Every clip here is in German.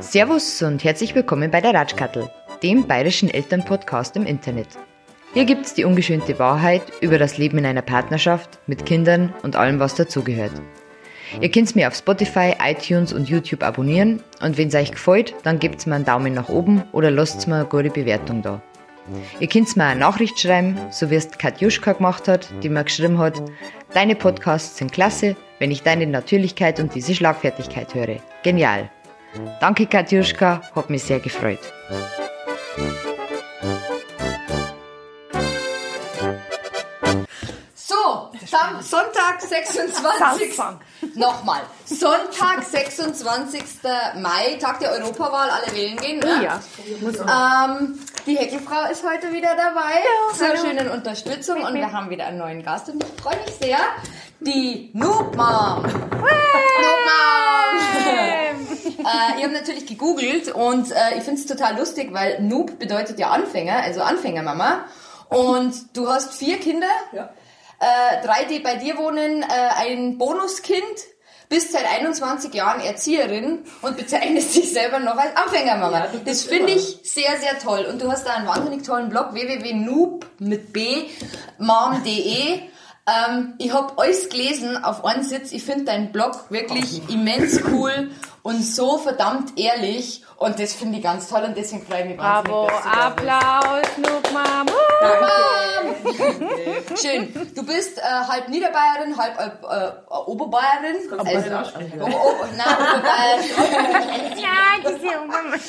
Servus und herzlich willkommen bei der Ratschkattel, dem bayerischen Elternpodcast im Internet. Hier gibt's die ungeschönte Wahrheit über das Leben in einer Partnerschaft mit Kindern und allem, was dazugehört. Ihr könnt mir auf Spotify, iTunes und YouTube abonnieren und wenn es euch gefällt, dann gebt's mir einen Daumen nach oben oder lasst mir eine gute Bewertung da. Ihr könnt mir eine Nachricht schreiben, so wie es Katjuschka gemacht hat, die mir geschrieben hat, deine Podcasts sind klasse, wenn ich deine Natürlichkeit und diese Schlagfertigkeit höre. Genial. Danke Katjuschka, hat mich sehr gefreut. Sam Sonntag, 26. Nochmal. Sonntag, 26. Mai, Tag der Europawahl, alle wählen gehen. Ne? Ja. Ähm, die Heckelfrau ist heute wieder dabei zur schönen Unterstützung und wir haben wieder einen neuen Gast und ich freue mich sehr. Die Noob Mom. Noob Mom. äh, ich habe natürlich gegoogelt und äh, ich finde es total lustig, weil Noob bedeutet ja Anfänger, also Anfängermama. Und du hast vier Kinder. Ja. Äh, drei, die bei dir wohnen, äh, ein Bonuskind, bist seit 21 Jahren Erzieherin und bezeichnest dich selber noch als Anfängermama. Ja, das finde ich sehr, sehr toll. Und du hast da einen wahnsinnig tollen Blog, www.noob mit b, mom.de. Ähm, ich habe alles gelesen auf einen Sitz. Ich finde deinen Blog wirklich immens cool und so verdammt ehrlich. Und das finde ich ganz toll und deswegen freue ich mich wahnsinnig, Bravo, dass du da bist. Applaus, Nukmam. Schön. Du bist äh, halb Niederbayerin, halb äh, äh, Oberbayerin. Kannst du mal aussprechen, ja. Ober, Ober, nein, Oberbayerin. Ja, diese Umgang.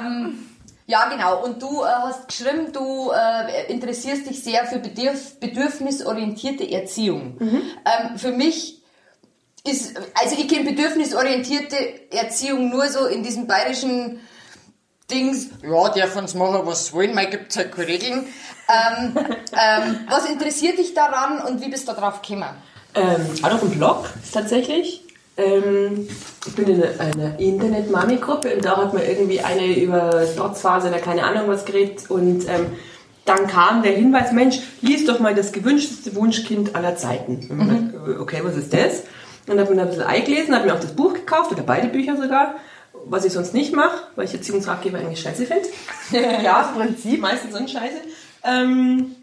ähm, ja, genau. Und du äh, hast geschrieben, du äh, interessierst dich sehr für bedürf bedürfnisorientierte Erziehung. Ähm, für mich ist, also ich kenne bedürfnisorientierte Erziehung nur so in diesem bayerischen Dings, ja, dürfen uns machen, was wollen, mal gibt's halt keine Regeln. Ähm, ähm, was interessiert dich daran und wie bist du darauf gekommen? Ähm, auch noch ein Blog, ist tatsächlich. Ähm, ich bin in einer, Internet-Mami-Gruppe und da hat mir irgendwie eine über Trotzphase oder keine Ahnung was geredet und ähm, dann kam der Hinweis, Mensch, lies doch mal das gewünschteste Wunschkind aller Zeiten. Gedacht, okay, was ist das? Und habe mir da ein bisschen eingelesen, habe mir auch das Buch gekauft oder beide Bücher sogar, was ich sonst nicht mache, weil ich Erziehungsratgeber eigentlich scheiße finde. ja, im Prinzip, meistens so scheiße. Ähm,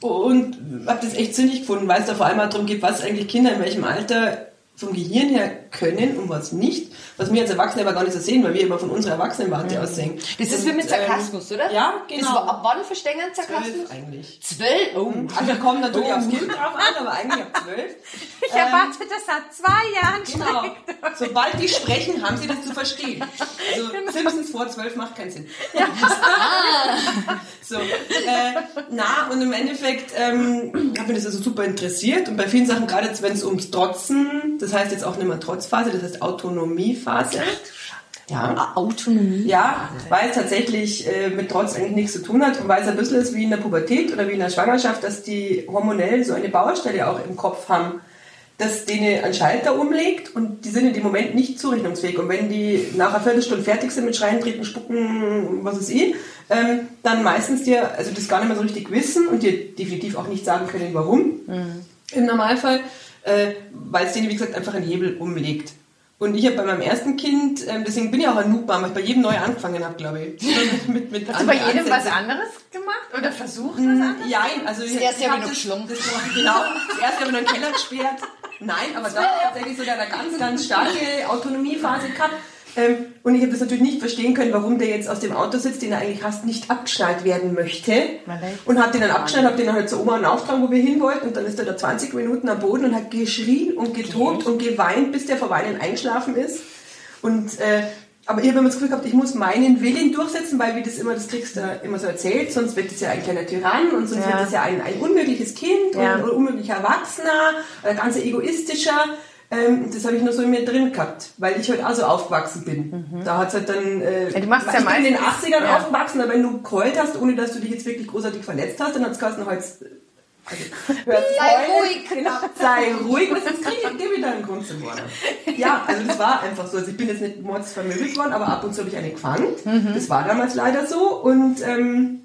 und habe das echt sinnig gefunden, weil es da vor allem auch darum geht, was eigentlich Kinder in welchem Alter vom Gehirn her können und was nicht. Was wir als Erwachsene aber gar nicht so sehen, weil wir immer von unserer Erwachsenenwarte aus sehen. Das ist Und, wie mit Sarkasmus, oder? Ja, Das genau. war, ab wann verstehen Sarkasmus? Zwölf eigentlich. Zwölf? Oh. Also kommt natürlich aufs Kind drauf an, aber eigentlich ab zwölf. Ich erwarte das seit zwei Jahren Genau. schon. Sobald die sprechen, haben sie das zu verstehen. Also Simpsons vor zwölf macht keinen Sinn. so, äh, na, und im Endeffekt ähm, hat mich das also super interessiert und bei vielen Sachen, gerade jetzt, wenn es ums Trotzen, das heißt jetzt auch nicht mehr Trotzphase, das heißt Autonomiephase. Ja. Autonomie. Ja, weil es tatsächlich äh, mit Trotz eigentlich nichts zu tun hat und weil es ein bisschen ist wie in der Pubertät oder wie in der Schwangerschaft, dass die hormonell so eine Baustelle auch im Kopf haben, dass denen ein Schalter umlegt und die sind in dem Moment nicht zurechnungsfähig. Und wenn die nach einer Viertelstunde fertig sind mit Schreien, Treten, Spucken, was ist ich, ähm, dann meistens dir, also das gar nicht mehr so richtig wissen und dir definitiv auch nicht sagen können, warum im Normalfall, äh, weil es denen, wie gesagt, einfach einen Hebel umlegt. Und ich habe bei meinem ersten Kind, ähm, deswegen bin ich auch ein Noob-Mama, weil ich bei jedem neu angefangen habe, glaube ich. mit, mit Hast du bei jedem was Ansätzen. anderes gemacht? Oder versucht was anderes? Ja, also ich, Das erste ich habe hab ich noch das-. Das genau, das erste habe ich noch in den Keller gesperrt. Nein, aber da tatsächlich sogar eine ganz, ganz starke Autonomiephase gehabt. Ähm, und ich habe das natürlich nicht verstehen können, warum der jetzt aus dem Auto sitzt, den er eigentlich fast nicht abgeschnallt werden möchte. Und hat den dann abgeschnallt, habe den dann halt zur Oma und aufgetragen, wo wir hin wollten. Und dann ist er da 20 Minuten am Boden und hat geschrien und getobt und geweint, bis der vor Weinen eingeschlafen ist. Und äh, aber ich habe immer das Gefühl gehabt, ich muss meinen Willen durchsetzen, weil wie das immer, das kriegst du immer so erzählt, sonst wird es ja ein kleiner Tyrann und sonst Ja. wird es ja ein, ein unmögliches Kind Ja. und ein unmöglicher Erwachsener, ein ganz egoistischer. Ähm, das habe ich nur so in mir drin gehabt, weil ich halt auch so aufgewachsen bin. Da hat's halt dann, äh, Ja, du machst ich ja bin in den meistens- 80ern ja. aufgewachsen, aber wenn du geheult hast, ohne dass du dich jetzt wirklich großartig verletzt hast, dann hat's geheißen, halt Also, hört Sei heulen. ruhig. Genau, sei ruhig, was jetzt kriege ich, gebe ich da einen Grund zum Wort. Ja, also das war einfach so. Also ich bin jetzt nicht mordsvermögelt worden, aber ab und zu habe ich eine gefangen. Mhm. Das war damals leider so und ähm,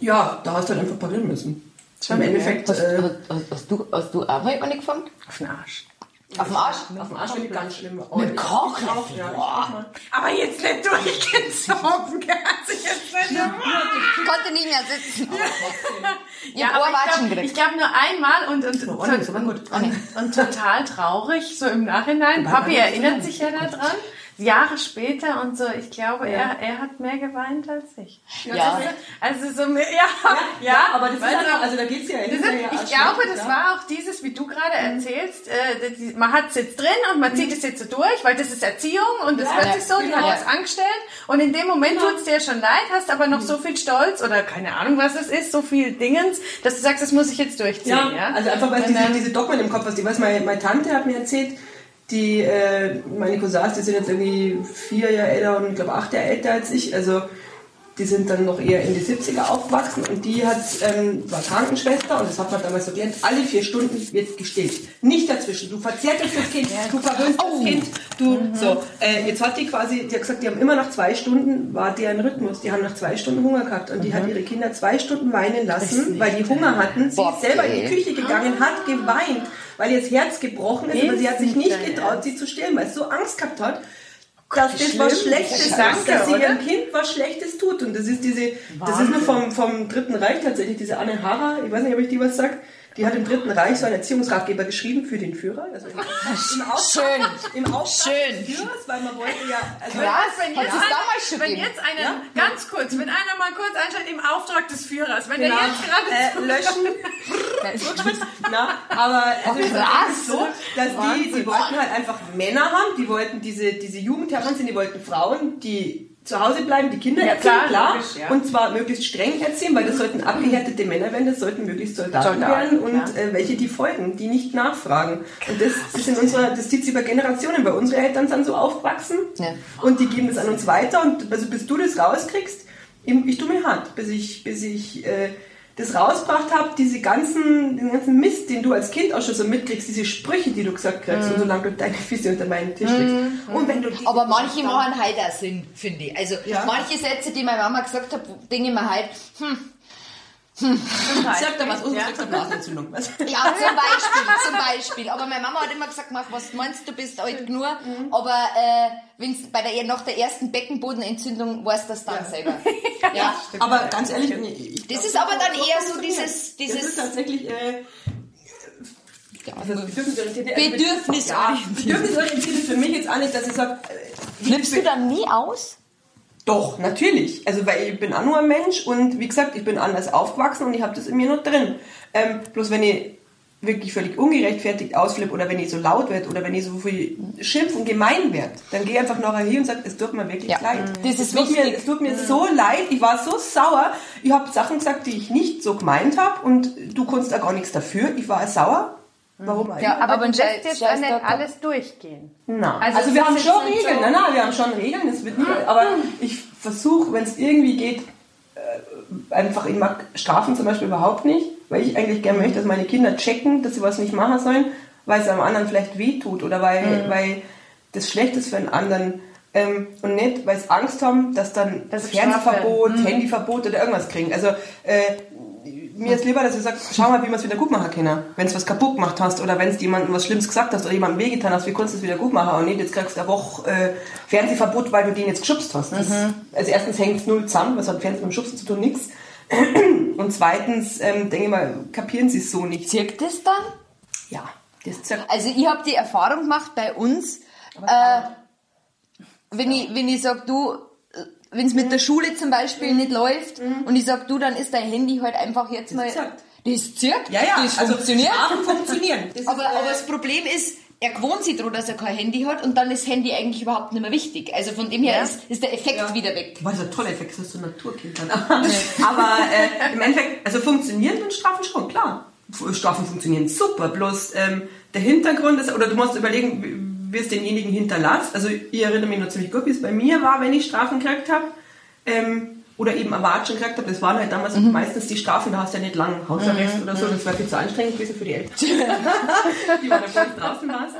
ja, da hast du halt einfach parieren müssen. Im Endeffekt Hast, äh, hast, hast, hast, du, hast du auch mal eine gefangen? Auf den Arsch. Auf dem Arsch? auf dem Arsch finde ich ganz schlimm. Oh, Mit Kochlöffel? ja. Aber jetzt nicht durchgezogen, hat sich jetzt nicht Ich konnte nicht mehr sitzen. Ja, hab aber Ohrwatschen ich glaube glaub nur einmal und, und, Oh, aber gut. und, und total traurig, so im Nachhinein. Papi erinnert sich ja daran. Jahre später und so, ich glaube, er, er hat mehr geweint als ich. Ja. Also so mehr, ja, ja, aber das ist halt so- auch, also da geht's ja Das ist, ja ich glaube, das ja. war auch dieses, wie du gerade erzählst, äh, die, man hat es jetzt drin und man zieht es jetzt so durch, weil das ist Erziehung und das Ja, ja, sich so, die genau. hat das angestellt und in dem Moment Genau. tut's dir schon leid, hast aber noch so viel Stolz oder keine Ahnung, was es ist, so viel Dingens, dass du sagst, das muss ich jetzt durchziehen. Ja, Ja, also einfach, weil diese, diese Dogmen im Kopf hast. Ich weiß, meine, meine Tante hat mir erzählt, die, äh, meine Cousins, die sind jetzt irgendwie vier Jahre älter und ich glaube acht Jahre älter als ich, also die sind dann noch eher in die 70er aufgewachsen und die hat, ähm, war Krankenschwester und das hat man damals so gelernt, alle vier Stunden wird gestillt. Nicht dazwischen. Du verzärtest das Kind, du verwöhnst das Kind, du, so. Äh, jetzt hat die quasi, die hat gesagt, die haben immer nach zwei Stunden, war deren Rhythmus, die haben nach zwei Stunden Hunger gehabt und die hat ihre Kinder zwei Stunden weinen lassen, weil die Hunger hatten. Sie Boah, ist selber in die. Küche gegangen, hat geweint, weil ihr das Herz gebrochen ist, aber sie hat sich nicht getraut, sie zu stillen, weil sie so Angst gehabt hat, dass das was. Schlechtes Danke, dass sie ihrem Kind was Schlechtes tut. Und das ist diese, das ist nur vom, vom Dritten Reich tatsächlich, diese Anne Hara, ich weiß nicht, ob ich die was sagt, die hat im Dritten Reich so einen Erziehungsratgeber geschrieben für den Führer. Also im, im Auftrag, Schön. Im Auftrag Schön. des Führers, weil man wollte ja... Also Krass, wenn jetzt, damals schon wenn jetzt einer, Ja? ganz kurz, wenn einer mal kurz einschaltet im Auftrag des Führers, wenn Genau. der jetzt gerade äh, löschen. Na, aber also es ist krass. wirklich so, dass die, die wollten halt einfach Männer haben, die wollten diese, diese Jugend heranziehen, die wollten Frauen, die zu Hause bleiben, die Kinder Ja, erziehen, klar, klar, logisch, ja. und zwar möglichst streng erziehen, weil das sollten abgehärtete Männer werden, das sollten möglichst Soldaten, werden und äh, welche die folgen, die nicht nachfragen. Und das, das in unserer, das zieht sich über Generationen, weil unsere Eltern sind so aufgewachsen Ja. und die geben das an uns weiter und also bis du das rauskriegst, ich, ich tue mir hart, bis ich, bis ich äh, das rausgebracht habe, diese ganzen, den ganzen Mist, den du als Kind auch schon so mitkriegst, diese Sprüche, die du gesagt kriegst, und solange du deine Füße unter meinen Tisch legst. Und wenn du Aber manche machen halt auch Sinn, finde ich. Also Ja. manche Sätze, die meine Mama gesagt hat, denke ich mir halt, hm, Sag da was, unsere ja. Blasenentzündung. Was? ja, zum Beispiel, zum Beispiel. Aber meine Mama hat immer gesagt, mach, was du meinst, du bist alt genug. Aber äh, wenn's bei der, nach der ersten Beckenbodenentzündung weißt du das dann selber. Ja. Aber ganz ehrlich, ich, ich Das ist aber dann eher so dieses, das ist dieses tatsächlich äh, ja, also bedürfnisorientiert. Also Bedürfnisorientiert. Ja, bedürfnisorientiert ist für mich jetzt auch nicht, dass ich sage, äh, flippst du dann nie aus? Doch, natürlich. Also weil ich bin auch nur ein Mensch und wie gesagt, ich bin anders aufgewachsen und ich habe das in mir noch drin. Ähm, bloß wenn ich wirklich völlig ungerechtfertigt ausflippe oder wenn ich so laut werde oder wenn ich so viel schimpf und gemein werde, dann gehe ich einfach nachher hier und sage, es tut mir wirklich Ja. leid. Das ist es tut mir, es tut mir so leid, ich war so sauer, ich habe Sachen gesagt, die ich nicht so gemeint habe und du konntest auch gar nichts dafür. Ich war sauer. Warum eigentlich? Ja, Aber, aber du lässt jetzt Scheiß nicht alles durchgehen. Na, Also also, wir haben schon Regeln, so- nein, nein, wir haben schon Regeln, es wird nicht, aber ich versuche, wenn es irgendwie geht, äh, einfach, ich mag Strafen zum Beispiel überhaupt nicht, weil ich eigentlich gerne möchte, dass meine Kinder checken, dass sie was nicht machen sollen, weil es einem anderen vielleicht wehtut oder weil, Mhm. weil das schlecht ist für einen anderen. Ähm, und nicht, weil sie Angst haben, dass dann Das das. Fernsehverbot, Mhm. Handyverbot oder irgendwas kriegen. Also äh, mir ist lieber, dass du sagst, schau mal, wie wir es wieder gut machen können. Wenn du was kaputt gemacht hast oder wenn du jemandem was Schlimmes gesagt hast oder jemandem wehgetan hast, wie kannst du es wieder gut machen? Und nicht, jetzt kriegst du eine Woche äh, Fernsehverbot, weil du den jetzt geschubst hast. Das, Also erstens hängt es null zusammen, was hat Fernsehen mit dem Schubsen zu tun? Nix. Und zweitens, ähm, denke ich mal, kapieren sie es so nicht. Zirkt das dann? Ja, das zirkt. Also ich habe die Erfahrung gemacht bei uns, äh, wenn ich, wenn ich sag, du, wenn es mit der Schule zum Beispiel nicht läuft und ich sag, du, dann ist dein Handy halt einfach jetzt mal... zirkt. Das zirkt, Ja, ja, das also funktioniert. Strafen funktionieren. Das Aber, ist, äh, aber das Problem ist, er gewohnt sich daran, dass er kein Handy hat und dann ist Handy eigentlich überhaupt nicht mehr wichtig. Also von dem her Ja. ist, ist der Effekt Ja. wieder weg. Boah, das ist ein toller Effekt, das hast du Naturkind dann. Aber äh, im Endeffekt, also funktionieren tun Strafen schon, klar. Strafen funktionieren super, bloß ähm, der Hintergrund ist, oder du musst überlegen, es denjenigen hinterlässt. Also ich erinnere mich noch ziemlich gut, wie es bei mir war, wenn ich Strafen gekriegt habe. Ähm, oder eben Erwatschen gekriegt habe, das waren halt damals Mhm. meistens die Strafen, da hast du ja nicht lang Hausarrest oder so, das war viel zu anstrengend gewesen für die Eltern. die waren da nicht draußen warst.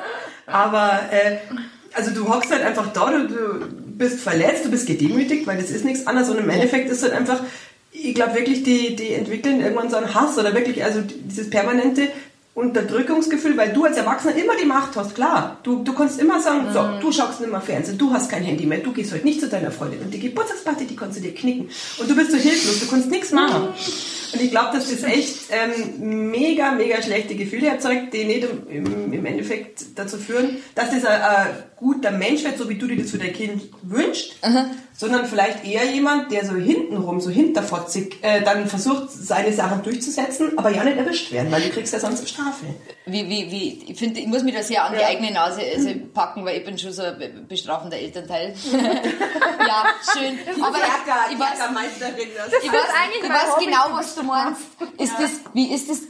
Aber äh, also du hockst halt einfach da, du, du bist verletzt, du bist gedemütigt, weil das ist nichts anderes und im Endeffekt ist halt einfach, ich glaube wirklich, die, die entwickeln irgendwann so einen Hass oder wirklich, also dieses permanente Unterdrückungsgefühl, weil du als Erwachsener immer die Macht hast, klar. Du, du kannst immer sagen, so, du schaust nicht mehr Fernsehen, du hast kein Handy mehr, du gehst heute nicht zu deiner Freundin und die Geburtstagsparty, die kannst du dir knicken. Und du bist so hilflos, du kannst nichts machen. Und ich glaube, dass das echt ähm, mega, mega schlechte Gefühle erzeugt, die nicht im, im, Endeffekt dazu führen, dass das ein, ein guter Mensch wird, so wie du dir das für dein Kind wünschst, sondern vielleicht eher jemand, der so hintenrum, so hinterfotzig, äh, dann versucht, seine Sachen durchzusetzen, aber ja nicht erwischt werden, weil du kriegst ja sonst eine Strafe. Wie, wie, wie, ich finde, ich muss mich da sehr an die Ja. eigene Nase also packen, weil ich bin schon so ein be- bestrafender Elternteil. ja, schön. Aber ich, ich weiß, Meisterin. ich weiß, eigentlich ich weiß genau, was du meinst. Ist das, wie ist das,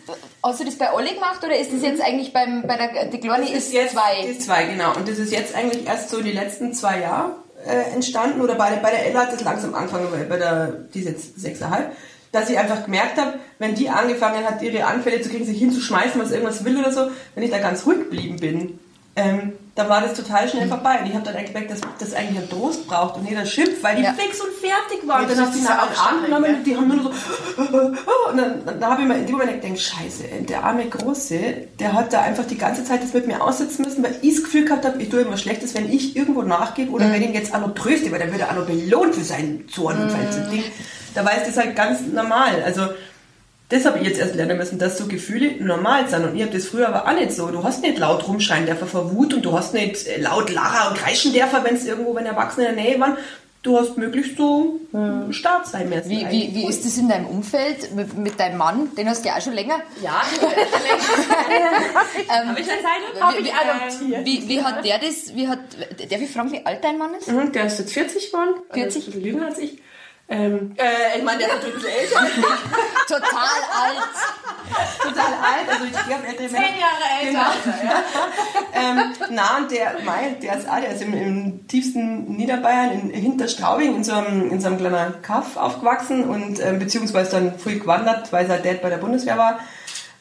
hast du das bei Olli gemacht oder ist das jetzt eigentlich beim, bei der, die Kleine ist, jetzt zwei? Ist zwei, genau. Und das ist jetzt eigentlich erst so die letzten zwei Jahre äh, entstanden. Oder bei, der- bei der Ella hat das langsam angefangen, bei der, die ist jetzt sechseinhalb, dass ich einfach gemerkt habe, wenn die angefangen hat, ihre Anfälle zu kriegen, sich hinzuschmeißen, was irgendwas will oder so, wenn ich da ganz ruhig geblieben bin, ähm, dann war das total schnell vorbei. Und ich habe dann gemerkt, dass das eigentlich einen Trost braucht und jeder schimpft, weil die Ja. fix und fertig waren. Ja, dann hast du das sie nach den Arm genommen und die haben nur so und dann, dann, habe ich mir in dem Moment gedacht, scheiße, der arme Große, der hat da einfach die ganze Zeit das mit mir aussitzen müssen, weil ich das Gefühl gehabt habe, ich tue irgendwas Schlechtes, wenn ich irgendwo nachgebe oder wenn ich ihn jetzt auch noch tröste, weil dann wird er auch noch belohnt für seinen Zorn und sein Ding. Da ist das halt ganz normal. Also das habe ich jetzt erst lernen müssen, dass so Gefühle normal sind. Und ich habe das früher aber auch nicht so. Du hast nicht laut rumschreien dürfen vor Wut und du hast nicht äh, laut lachen und kreischen dürfen, wenn es irgendwo, wenn Erwachsene in der Nähe waren. Du hast möglichst so äh, stark sein müssen. Wie, wie, wie ist das in deinem Umfeld mit, mit deinem Mann? Den hast du ja auch schon länger. Ja, Ähm, habe ich eine Zeit? Habe ich adoptiert. wie, wie hat der das, wie hat, darf ich fragen, wie alt dein Mann ist? Mhm, der ist jetzt 40 geworden. 40? Also ein bisschen jünger als ich. Ähm, äh, ich meine, der ist natürlich ein bisschen älter. Total alt. total alt. Also ich glaube, ältere. Zehn Jahre älter. ähm, na, und der, mein, der ist auch, der ist im, im tiefsten Niederbayern, in Hinterstraubing, in so einem, in so einem kleinen Kaff aufgewachsen und ähm, beziehungsweise dann früh gewandert, weil sein Dad bei der Bundeswehr war.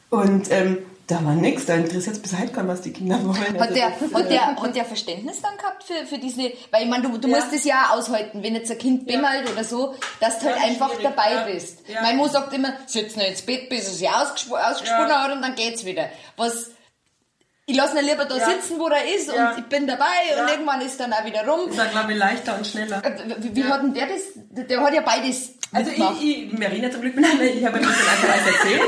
Und ähm, da war nix, da interessiert es bis heute kaum, was die Kinder wollen. Hat der, Also das- hat, der, hat der Verständnis dann gehabt für, für diese, weil ich meine, du, du Ja. musst es ja auch aushalten, wenn jetzt ein Kind bimmelt oder so, dass du halt Ja, einfach dabei ja. bist. Ja. Mein Mann sagt immer, sitz noch ins Bett, bis er sich ausgesp ausgesponnen Ja. hat und dann geht's wieder. Was, ich lasse ihn lieber da Ja. sitzen, wo er ist Ja. und ich bin dabei und Ja. irgendwann ist dann auch wieder rum. Das war, glaube ich, leichter und schneller. Äh, Wie, wie hat denn der das, der hat ja beides Also ich, ich, Marina zum Glück ich habe das dann einfach alles erzählt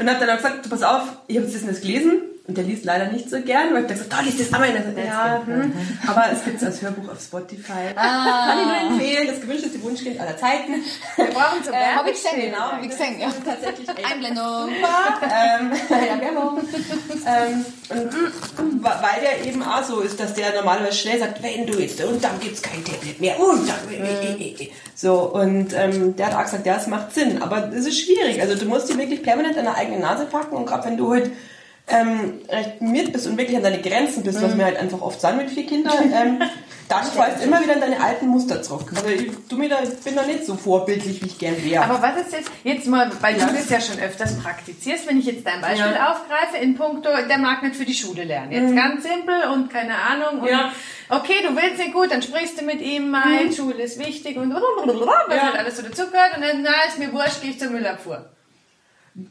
und habe dann auch gesagt, du pass auf, ich habe das jetzt gelesen und der liest leider nicht so gern, weil ich gesagt, da liest das einmal. Und er sagt, ja, hm. aber es gibt es als Hörbuch auf Spotify. Kann ich nur empfehlen, das gewünschteste Wunschkind aller Zeiten. Wir brauchen zum äh, Werbung hab ich gesehen, stehen. hab ich gesehen, ja. Tatsächlich Einblendung. ähm, ja, Werbung. Ähm, und weil der eben auch so ist, dass der normalerweise schnell sagt, wenn du jetzt, und dann gibt's kein Tablet mehr, und dann, äh, äh, äh. so, und ähm, der hat auch gesagt, ja, es macht Sinn, aber es ist schwierig, also du musst die wirklich permanent an der eigenen Nase packen und gerade wenn du halt ähm, recht bist und wirklich an deine Grenzen bist, was mir halt einfach oft sind mit vier Kindern, ähm, dann fällst du immer wieder in deine alten Muster zurück. Also ich, du mir da, bin da nicht so vorbildlich, wie ich gern wäre. Aber was ist jetzt, jetzt mal, weil du das ja schon öfters praktizierst, wenn ich jetzt dein Beispiel Ja. aufgreife, in puncto, der mag nicht für die Schule lernen. Jetzt ganz simpel und keine Ahnung. Und Ja. Okay, du willst nicht gut, dann sprichst du mit ihm, mein Schule ist wichtig und was Ja. halt alles so dazugehört und dann, na, ist mir wurscht, gehe ich zur Müllabfuhr.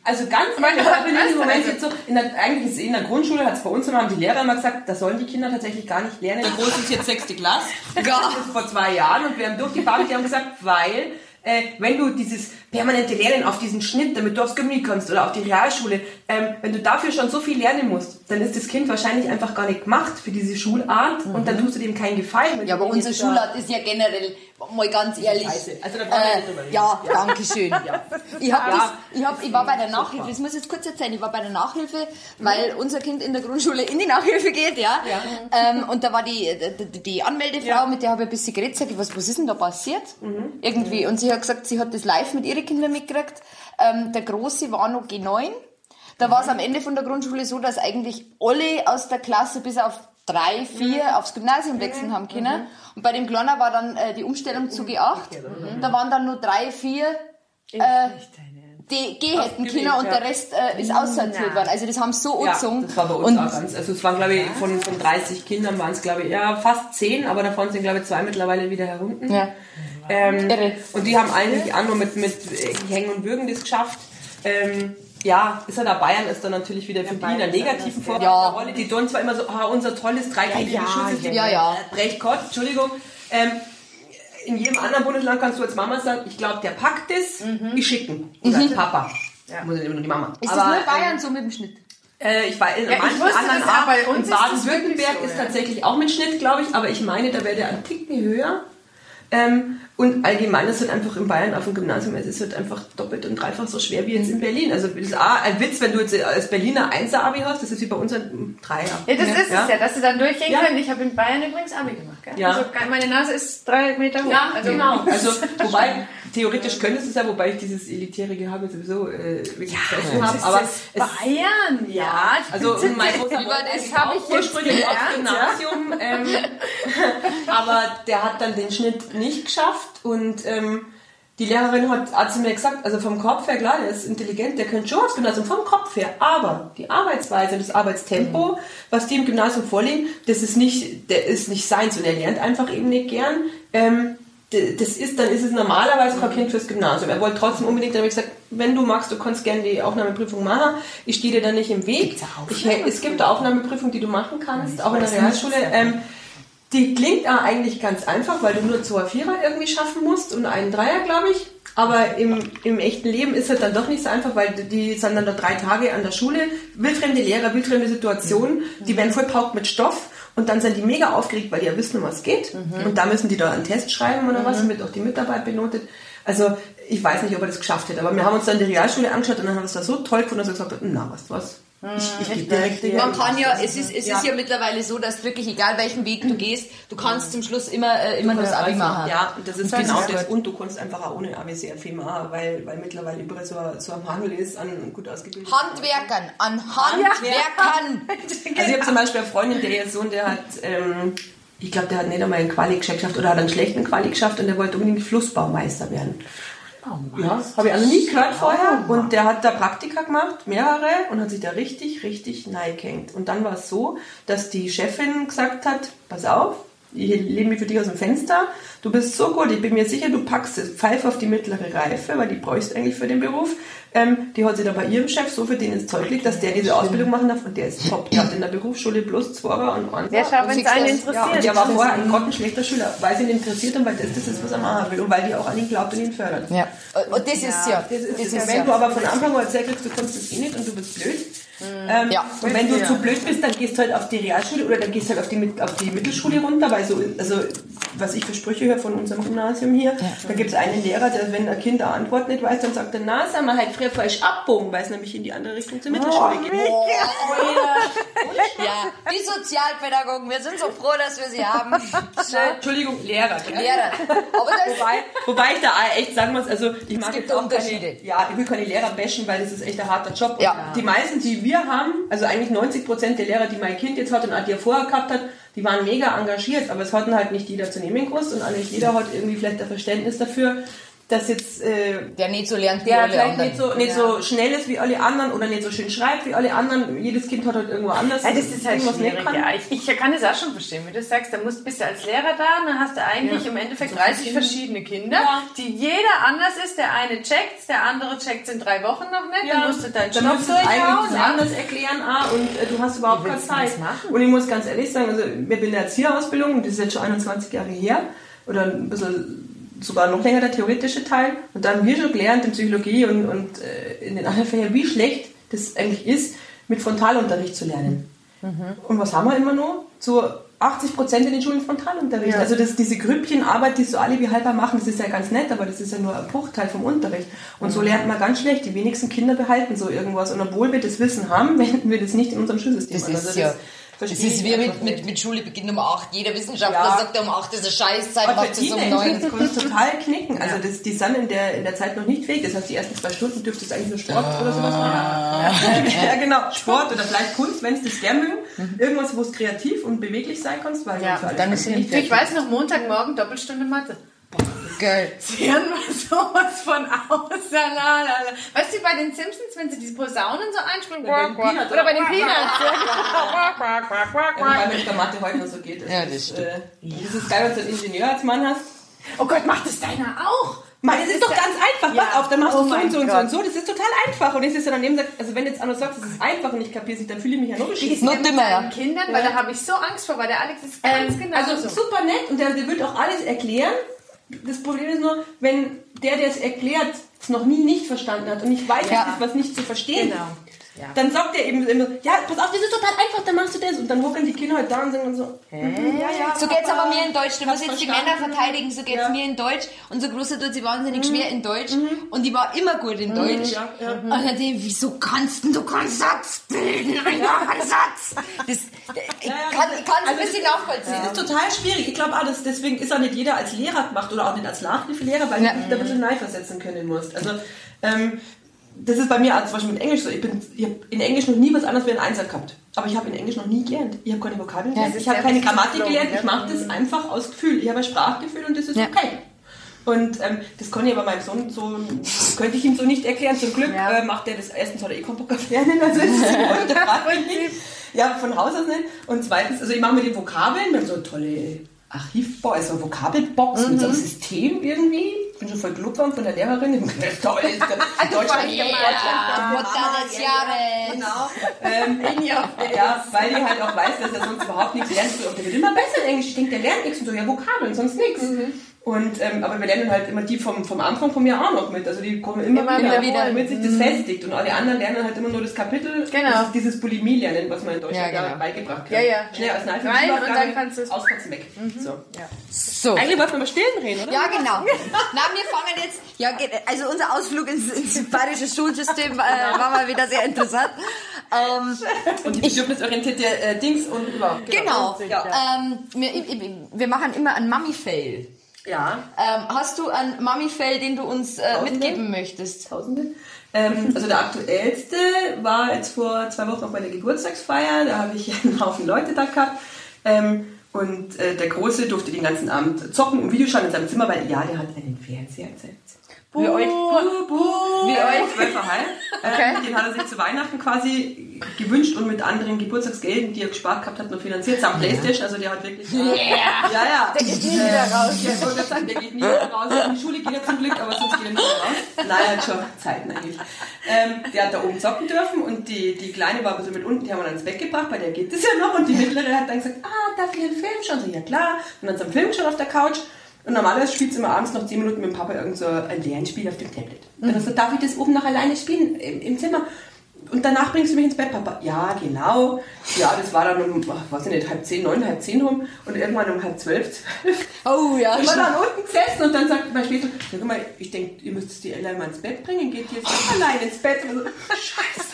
Also ganz ehrlich, Ja, ich bin dem du, Moment also- jetzt so, in der, eigentlich ist es in der Grundschule, hat es bei uns immer, haben die Lehrer immer gesagt, das sollen die Kinder tatsächlich gar nicht lernen. Der Große ist jetzt sechste Klasse. Das ist vor zwei Jahren und wir haben durchgefahren, die haben gesagt, weil, äh, wenn du dieses permanente Lernen auf diesen Schnitt, damit du aufs Gymnasium kommst oder auf die Realschule, ähm, wenn du dafür schon so viel lernen musst, dann ist das Kind wahrscheinlich einfach gar nicht gemacht für diese Schulart und dann tust du dem keinen Gefallen. Ja, aber unsere da- Schulart ist ja generell, mal ganz ehrlich. Scheiße. Also da brauchen wir nicht drüber reden. ja, danke schön. Ich, hab Ja. das, ich, hab, ich war bei der Nachhilfe, das muss ich jetzt kurz erzählen, ich war bei der Nachhilfe, weil unser Kind in der Grundschule in die Nachhilfe geht, ja. Ähm, und da war die, die, die Anmeldefrau, mit der habe ich ein bisschen geredet, sag ich, was, was ist denn da passiert? Irgendwie. Und sie hat gesagt, sie hat das live mit ihren Kindern mitgekriegt. Ähm, der Große war noch G9. Da war es am Ende von der Grundschule so, dass eigentlich alle aus der Klasse bis auf drei, vier aufs Gymnasium wechseln haben können. Und bei dem Kleiner war dann äh, die Umstellung zu G8. Da waren dann nur drei, vier äh, die G hätten können und der Rest äh, ist aussortiert worden. Also das haben sie so Ja, angezogen. das war bei uns und auch ganz. Also es waren, glaube ich, von, von 30 Kindern waren es, glaube ich, ja, fast 10, aber davon sind, glaube ich, zwei mittlerweile wieder herunten. Ja. Ähm, und die haben eigentlich auch nur mit, mit Hängen und Würgen das geschafft. Ähm, ja, ist ja da Bayern ist dann natürlich wieder für die in der negativen Form Ja. Rolle. Die tun zwar immer so, ah, unser tolles dreikönige Ja, ja, Schulsystem. ja, ja. Recht Gott, Entschuldigung. Ähm, in jedem anderen Bundesland kannst du als Mama sagen, ich glaube, der packt es, ich schicken. Oder als Papa. Muss ja immer nur die Mama. Mhm. ist Aber, das nur ähm, Bayern so mit dem Schnitt? äh, ich weiß, in Ja, ich manchen wusste anderen uns in Baden-Württemberg so, ist ja. tatsächlich auch mit Schnitt, glaube ich, aber ich meine, da wäre der ein Ticken höher. Ähm, und allgemein ist es halt einfach in Bayern auf dem Gymnasium, es ist halt einfach doppelt und dreifach so schwer wie jetzt in Berlin. Also das ist auch ein Witz, wenn du jetzt als Berliner Einser-Abi hast, das ist wie bei uns ein Dreier. Ja, das ist es ja, dass sie dann durchgehen Ja. können. Ich habe in Bayern übrigens Abi gemacht. Gell? Ja. Also meine Nase ist drei Meter hoch. Ja, also, genau. Also, wobei, theoretisch könntest du es ja, wobei ich dieses elitäre Gehabe sowieso äh, wirklich ja, habe. Aber ist es, Bayern, ja. Ich Also bin mein großer Über das Bruder habe ich ursprünglich aufs Gymnasium, ähm, aber der hat dann den Schnitt nicht geschafft und ähm, die Lehrerin hat, hat zu mir gesagt, also vom Kopf her, klar, der ist intelligent, der könnte schon aufs Gymnasium, vom Kopf her, aber die Arbeitsweise, das Arbeitstempo, was die im Gymnasium vorlegen, das ist nicht, der ist nicht seins und er lernt einfach eben nicht gern. Ähm, das ist, dann ist es normalerweise Kind fürs Gymnasium. Er wollte trotzdem unbedingt, dann habe ich gesagt, wenn du magst, du kannst gerne die Aufnahmeprüfung machen. Ich stehe dir da nicht im Weg. Ich, es gibt eine Aufnahmeprüfung, die du machen kannst, auch in der Realschule. Ähm, die klingt auch eigentlich ganz einfach, weil du nur zwei Vierer irgendwie schaffen musst und einen Dreier, glaube ich. Aber im, im echten Leben ist es dann doch nicht so einfach, weil die sind dann da drei Tage an der Schule, wildfremde Lehrer, wildfremde Situationen, die werden voll paukt mit Stoff und dann sind die mega aufgeregt, weil die ja wissen, um was es geht. Und da müssen die da einen Test schreiben oder was, wird auch die Mitarbeit benotet. Also ich weiß nicht, ob er das geschafft hätte, aber wir haben uns dann die Realschule angeschaut und dann haben wir es da so toll gefunden, dass wir gesagt haben, na, du was, ich, ich direkt die Man kann ja, es ist, es ist ja mittlerweile so, dass wirklich, egal welchen Weg du gehst, du kannst zum Schluss immer, äh, immer nur das Abi machen. Ja, und das ist Und genau ist das. gut. Und du kannst einfach auch ohne Abi sehr viel machen, weil, weil mittlerweile überall so, so ein Mangel ist an gut ausgebildeten Handwerkern, an Handwerkern. Also ich habe zum Beispiel eine Freundin, der ihr Sohn, der hat, ähm, ich glaube, der hat nicht einmal einen Quali geschafft oder hat einen schlechten Quali geschafft und der wollte unbedingt Flussbaumeister werden. Ja, habe ich auch noch nie gehört vorher. Und der hat da Praktika gemacht, mehrere, und hat sich da richtig, richtig neigehängt. Und dann war es so, dass die Chefin gesagt hat, pass auf, ich lehne mich für dich aus dem Fenster, du bist so gut, ich bin mir sicher, du packst das Pfeife auf die mittlere Reife, weil die bräuchst du eigentlich für den Beruf. Ähm, die hat sich da bei ihrem Chef so für den ins Zeug gelegt, dass der diese Ausbildung machen darf und der ist top. Der hat in der Berufsschule plus Zweier und Einser. Sehr scharf, wenn es einen das? Ja, und interessiert. der war vorher ein grottenschlechter Schüler, weil sie ihn interessiert und weil das das ist, was er machen will und weil die auch an ihn glaubt und ihn fördert. Ja. Und das ist ja, Das ist, das das ist wenn du ja. aber von Anfang an kriegst, du kannst das eh nicht und du bist blöd. Ähm, Ja. Und wenn du zu blöd bist, dann gehst du halt auf die Realschule oder dann gehst du halt auf die, auf die Mittelschule runter, weil so, also was ich für Sprüche höre von unserem Gymnasium hier, da gibt es einen Lehrer, der, wenn ein Kind eine Antwort nicht weiß, dann sagt er, na, sag mal halt früher falsch abbogen, weil es nämlich in die andere Richtung zur Mittelschule geht. Oh, ja, die Sozialpädagogen, wir sind so froh, dass wir sie haben. Entschuldigung, Lehrer. gell? Lehrer. Wobei, wobei ich da echt sagen muss, also ich mag gibt jetzt auch Unterschiede. Keine, ja, ich will keine Lehrer bashen, weil das ist echt ein harter Job. Und Ja. Die meisten, die wir haben, also eigentlich 90 Prozent der Lehrer, die mein Kind jetzt hat und auch die er vorher gehabt hat, die waren mega engagiert, aber es hatten halt nicht jeder zu nehmen gewusst und auch nicht jeder hat irgendwie vielleicht ein Verständnis dafür, dass jetzt äh, der nicht so lernt wie der alle vielleicht anderen. nicht so, nicht so schnell ist wie alle anderen oder nicht so schön schreibt wie alle anderen. Jedes Kind hat halt irgendwo anders. Ja, das ist halt irgendwas nicht schwierig. kann. Ja, ich, ich kann das auch schon verstehen, wie du sagst, da musst, bist du als Lehrer da, dann hast du eigentlich im Endeffekt 30 verschiedene Kinder, Ja. die jeder anders ist. Der eine checkt, der andere checkt in drei Wochen noch nicht, dann musst du deinen eigentlich durchhauen. das ja. anders erklären ah, und äh, du hast überhaupt keine das Zeit. machen? Und ich muss ganz ehrlich sagen, also ich bin in der Erzieherausbildung und das ist jetzt schon 21 Jahre her oder ein bisschen sogar noch länger der theoretische Teil und dann haben wir schon gelernt in Psychologie und, und äh, in den anderen Fächern, wie schlecht das eigentlich ist, mit Frontalunterricht zu lernen. Und was haben wir immer noch? So 80 Prozent in den Schulen Frontalunterricht. Also das, diese Grüppchenarbeit, die so alle wie halber machen, das ist ja ganz nett, aber das ist ja nur ein Bruchteil vom Unterricht. Und so lernt man ganz schlecht. Die wenigsten Kinder behalten so irgendwas. Und obwohl wir das Wissen haben, wenden wir das nicht in unserem Schulsystem Das an. ist Also ja. Das verstehe ist ich wie mit, mit, mit Schule beginnt um 8. Jeder Wissenschaftler Ja. sagt, um 8 ist eine Scheißzeit, Aber macht es die um Menschen 9. kann es total knicken. Also das, die sind in der, in der Zeit noch nicht fähig. Das heißt, die ersten zwei Stunden dürfte es eigentlich nur Sport oder sowas machen. Ja. ja, genau. Sport oder vielleicht Kunst, wenn es das gern mögen. irgendwas, wo es kreativ und beweglich sein kannst, weil Ja, dann ist Du, ich weiß noch, Montagmorgen Doppelstunde Mathe. Geil. Sie hören mal sowas von aus. La, la, la. Weißt du, bei den Simpsons, wenn sie diese Posaunen so einspielen, bei den Peanuts, oder bei den oder? Peanuts. ja. Ja, wobei mir der Mathe heute noch so geht. Ja, das ist, stimmt. Äh, das ist geil, wenn du einen Ingenieur als Mann hast. Oh Gott, macht das deiner auch? Mann, das ist doch ganz einfach. Ja. Pass auf, dann machst Oh du so und so und so Gott. und so. Das ist total einfach. Und jetzt ist er daneben sagt, also wenn jetzt Anno sagt, das ist einfach und ich kapiere es nicht, dann fühle ich mich ja nur ist beschissen. Noch denn mit dümmer, ja. Kindern? Weil da habe ich so Angst vor, weil der Alex ist ganz genau Also so. super nett und der, der wird auch alles erklären. Das Problem ist nur, wenn der, der es erklärt, es noch nie nicht verstanden hat und ich weiß, Ja. es ist was nicht zu verstehen, Genau. Ja. dann sagt er eben immer, ja, pass auf, das ist total einfach, dann machst du das. Und dann hocken die Kinder halt da und sagen dann so, mhm, ja, ja. So geht's aber mir in Deutsch. Du musst jetzt die. Männer verteidigen, so geht's Ja. mir in Deutsch. Unser Großer tut sie wahnsinnig schwer in Deutsch. Und die war immer gut in Deutsch. ja, ja. Und dann denke ich, wieso kannst du keinen Satz bilden? Einen Satz. Das, ich ja, kann, das- es ein also bisschen das nachvollziehen. ist total schwierig. Ich glaube auch, dass deswegen ist auch nicht jeder als Lehrer gemacht oder auch nicht als Nachhilfelehrer, weil Ja. du dich da ein bisschen neu versetzen können musst. Also, ähm, das ist bei mir auch zum Beispiel mit Englisch so. Ich, bin, ich habe in Englisch noch nie was anderes wie ein Einser gehabt. Aber ich habe in Englisch noch nie gelernt. Ich habe keine Vokabeln gelernt. das ich ist habe ja keine Grammatik gelernt. ja. Ich mache das einfach aus Gefühl. Ich habe ein Sprachgefühl und das ist Ja. okay. Und ähm, das kann ich aber meinem Sohn so, könnte ich ihm so nicht erklären. Zum Glück Ja. äh, macht er das. Erstens hat er eh keinen Bock auf Lernen, also ist fragt mich nicht. Ja, von Haus aus nicht. Und zweitens, also ich mache mit den Vokabeln, wir haben so eine tolle Archivbox, also Vokabelbox mit so einem System irgendwie. Ich bin schon voll gelobt worden von der Lehrerin. Toll, ist das in Deutschland, Ja. Deutschland. Mutter des Jahres. Genau. Ähm, ja, weil die halt auch weiß, dass er sonst überhaupt nichts lernt. Und der wird immer besser in Englisch. Ich denke, der lernt nichts und so, ja, Vokabeln, sonst nichts. Und, ähm, aber wir lernen halt immer die vom, vom Anfang von mir auch noch mit. Also die kommen immer, Immer wieder, wieder. damit sich das festigt. Und alle anderen lernen halt immer nur das Kapitel. Genau. Das ist dieses Bulimie-Lernen, was man in Deutschland Ja, ja, genau. beigebracht hat. Ja, ja. Schnell als Neife. Rein und dann kannst du es- Auskotzen weg. So. So. Eigentlich wollten wir über Stillen reden, oder? Ja, genau. Na, wir fangen jetzt, ja, geht- also unser Ausflug ins, ins bayerische Schulsystem äh, war mal wieder sehr interessant. Ähm, Und die bedürfnisorientierte äh, Dings und überhaupt. genau. Ja. Ähm, wir, ich- ich- wir machen immer einen Mummy-Fail. Ja. Ähm, hast du einen Mummy-Fail, den du uns äh, Tausende? mitgeben möchtest? Tausende. Ähm, also der aktuellste war jetzt vor zwei Wochen auf meiner Geburtstagsfeier. Da habe ich einen Haufen Leute da gehabt. Ähm, und äh, der Große durfte den ganzen Abend zocken und Videos schauen in seinem Zimmer, weil ja, der hat einen Fernseher jetzt. Wie alt? Buh, buh, Wie heim. Okay. Ähm, den hat er sich zu Weihnachten quasi gewünscht und mit anderen Geburtstagsgelden, die er gespart gehabt hat, noch finanziert. Samt Playstation, also der hat wirklich... Ja, ja. Der geht nie wieder raus. Ja, ich wollte sagen, der geht nie wieder raus. In die Schule geht er zum Glück, aber sonst geht er nicht raus. Nein, er hat schon Zeiten eigentlich. Ähm, der hat da oben zocken dürfen und die, die Kleine war ein bisschen mit unten, die haben wir dann ins Bett gebracht, bei der geht das ja noch. Und die Mittlere hat dann gesagt, ah, darf ich einen Film schauen? So, ja klar. Und dann hat sie einen Film geschaut auf der Couch. Und normalerweise spielt sie immer abends noch 10 Minuten mit dem Papa irgend so ein Lernspiel auf dem Tablet. Und dann gesagt, darf ich das oben noch alleine spielen im, im Zimmer? Und danach bringst du mich ins Bett, Papa. Ja, genau. Ja, das war dann um, ach, weiß ich nicht, halb zehn, neun, halb zehn rum. Und irgendwann um halb zwölf, zwölf. Oh ja. Ich war dann unten gesessen und dann sagt mein Schwester, sag mal, ich denke, ihr müsst die Ella mal ins Bett bringen, geht die jetzt nicht allein ins Bett. Und so, Scheiße.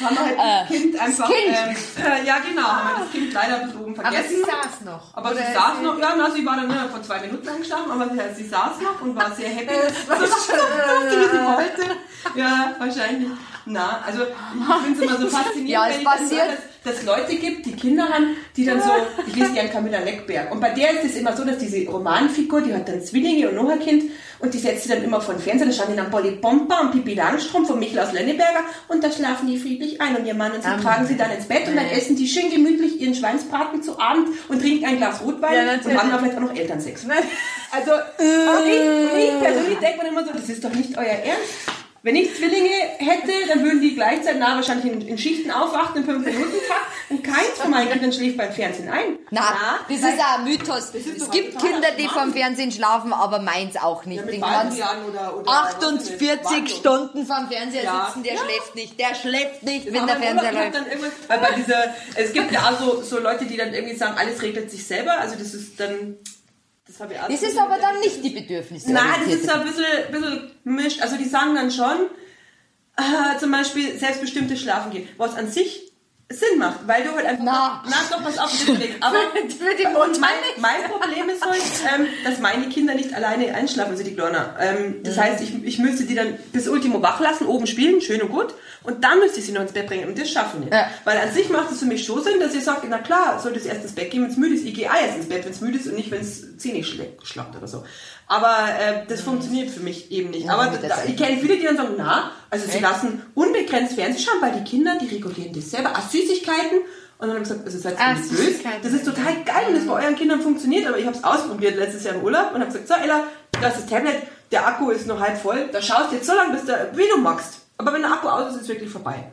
Haben wir halt das Kind einfach. Kind. Ähm, äh, ja, genau, haben wir das Kind leider ein bisschen oben Aber vergessen. sie saß noch. Aber Oder sie saß noch, ja, na, sie war dann ne, vor zwei Minuten eingeschlafen, aber sie, sie saß noch und war sehr happy. Äh, dass sie so wie sie wollte. Ja, wahrscheinlich. Na, also ich finde es immer so faszinierend, Ja, es wenn ich passiert. Dass, Leute gibt, die Kinder haben, die dann so, ich lese gern Camilla Leckberg. Und bei der ist es immer so, dass diese Romanfigur, die hat dann Zwillinge und noch ein Kind und die setzt sie dann immer von Fernsehen, da schauen die dann Polly Pompa und Pippi Langstrumpf von Michael aus Lenneberger und da schlafen die friedlich ein und ihr Mann und sie tragen sie dann ins Bett und dann essen die schön gemütlich ihren Schweinsbraten zu Abend und trinken ein Glas Rotwein Ja, und haben dann vielleicht auch noch Elternsex. Also, und ich, ich persönlich denke mir immer so, das ist doch nicht euer Ernst. Wenn ich Zwillinge hätte, dann würden die gleichzeitig nah wahrscheinlich in, in Schichten aufwachen, im 5 minuten tag und keins von meinen Kindern schläft beim Fernsehen ein. Na, das ist auch ein Mythos. Es gibt Kinder, die vom Fernsehen schlafen, aber meins auch nicht. Den kannst oder, oder 48 Stunden vom Fernseher Ja. sitzen, der Ja. schläft nicht. Der schläft nicht, wenn der Fernseher läuft. Dann weil bei dieser, es gibt ja auch so, so Leute, die dann irgendwie sagen, alles regelt sich selber. Also das ist dann, das habe ich auch Das ist aber dann nicht die Bedürfnisse. Nein, das ist so ein bisschen, bisschen gemischt. Also die sagen dann schon, äh, zum Beispiel selbstbestimmtes Schlafen gehen, was an sich Sinn macht, weil du halt einfach. Na. na doch, pass auf, das Ding. Aber Mutter mein, mein Problem ist halt, ähm, dass meine Kinder nicht alleine einschlafen, also die Kleiner. Ähm, das heißt, ich, ich müsste die dann bis Ultimo wach lassen, oben spielen, schön und gut. Und dann müsste ich sie noch ins Bett bringen. Und das schaffen wir. Ja. Weil an sich macht es für mich schon Sinn, dass ihr sagt, na klar, sollte es erst ins Bett gehen, wenn es müde ist. Ich gehe erst ins Bett, wenn es müde ist und nicht, wenn es Zähne schlä- schlappt oder so. Aber äh, das funktioniert für mich eben nicht. Aber da, Zeit. ich kenne viele, die dann sagen, na, also sie lassen unbegrenzt Fernsehen schauen, weil die Kinder, die regulieren das selber. Ach, Süßigkeiten. Und dann habe ich gesagt, also seid Ah, ihr nicht böse. Süßigkeiten. Das ist total geil, wenn das bei euren Kindern funktioniert. Aber ich habe es ausprobiert letztes Jahr im Urlaub und habe gesagt, so Ella, das ist das Tablet, der Akku ist noch halb voll. Da schaust du jetzt so lange, bis der, wie du magst. Aber wenn der Akku aus ist, ist es wirklich vorbei.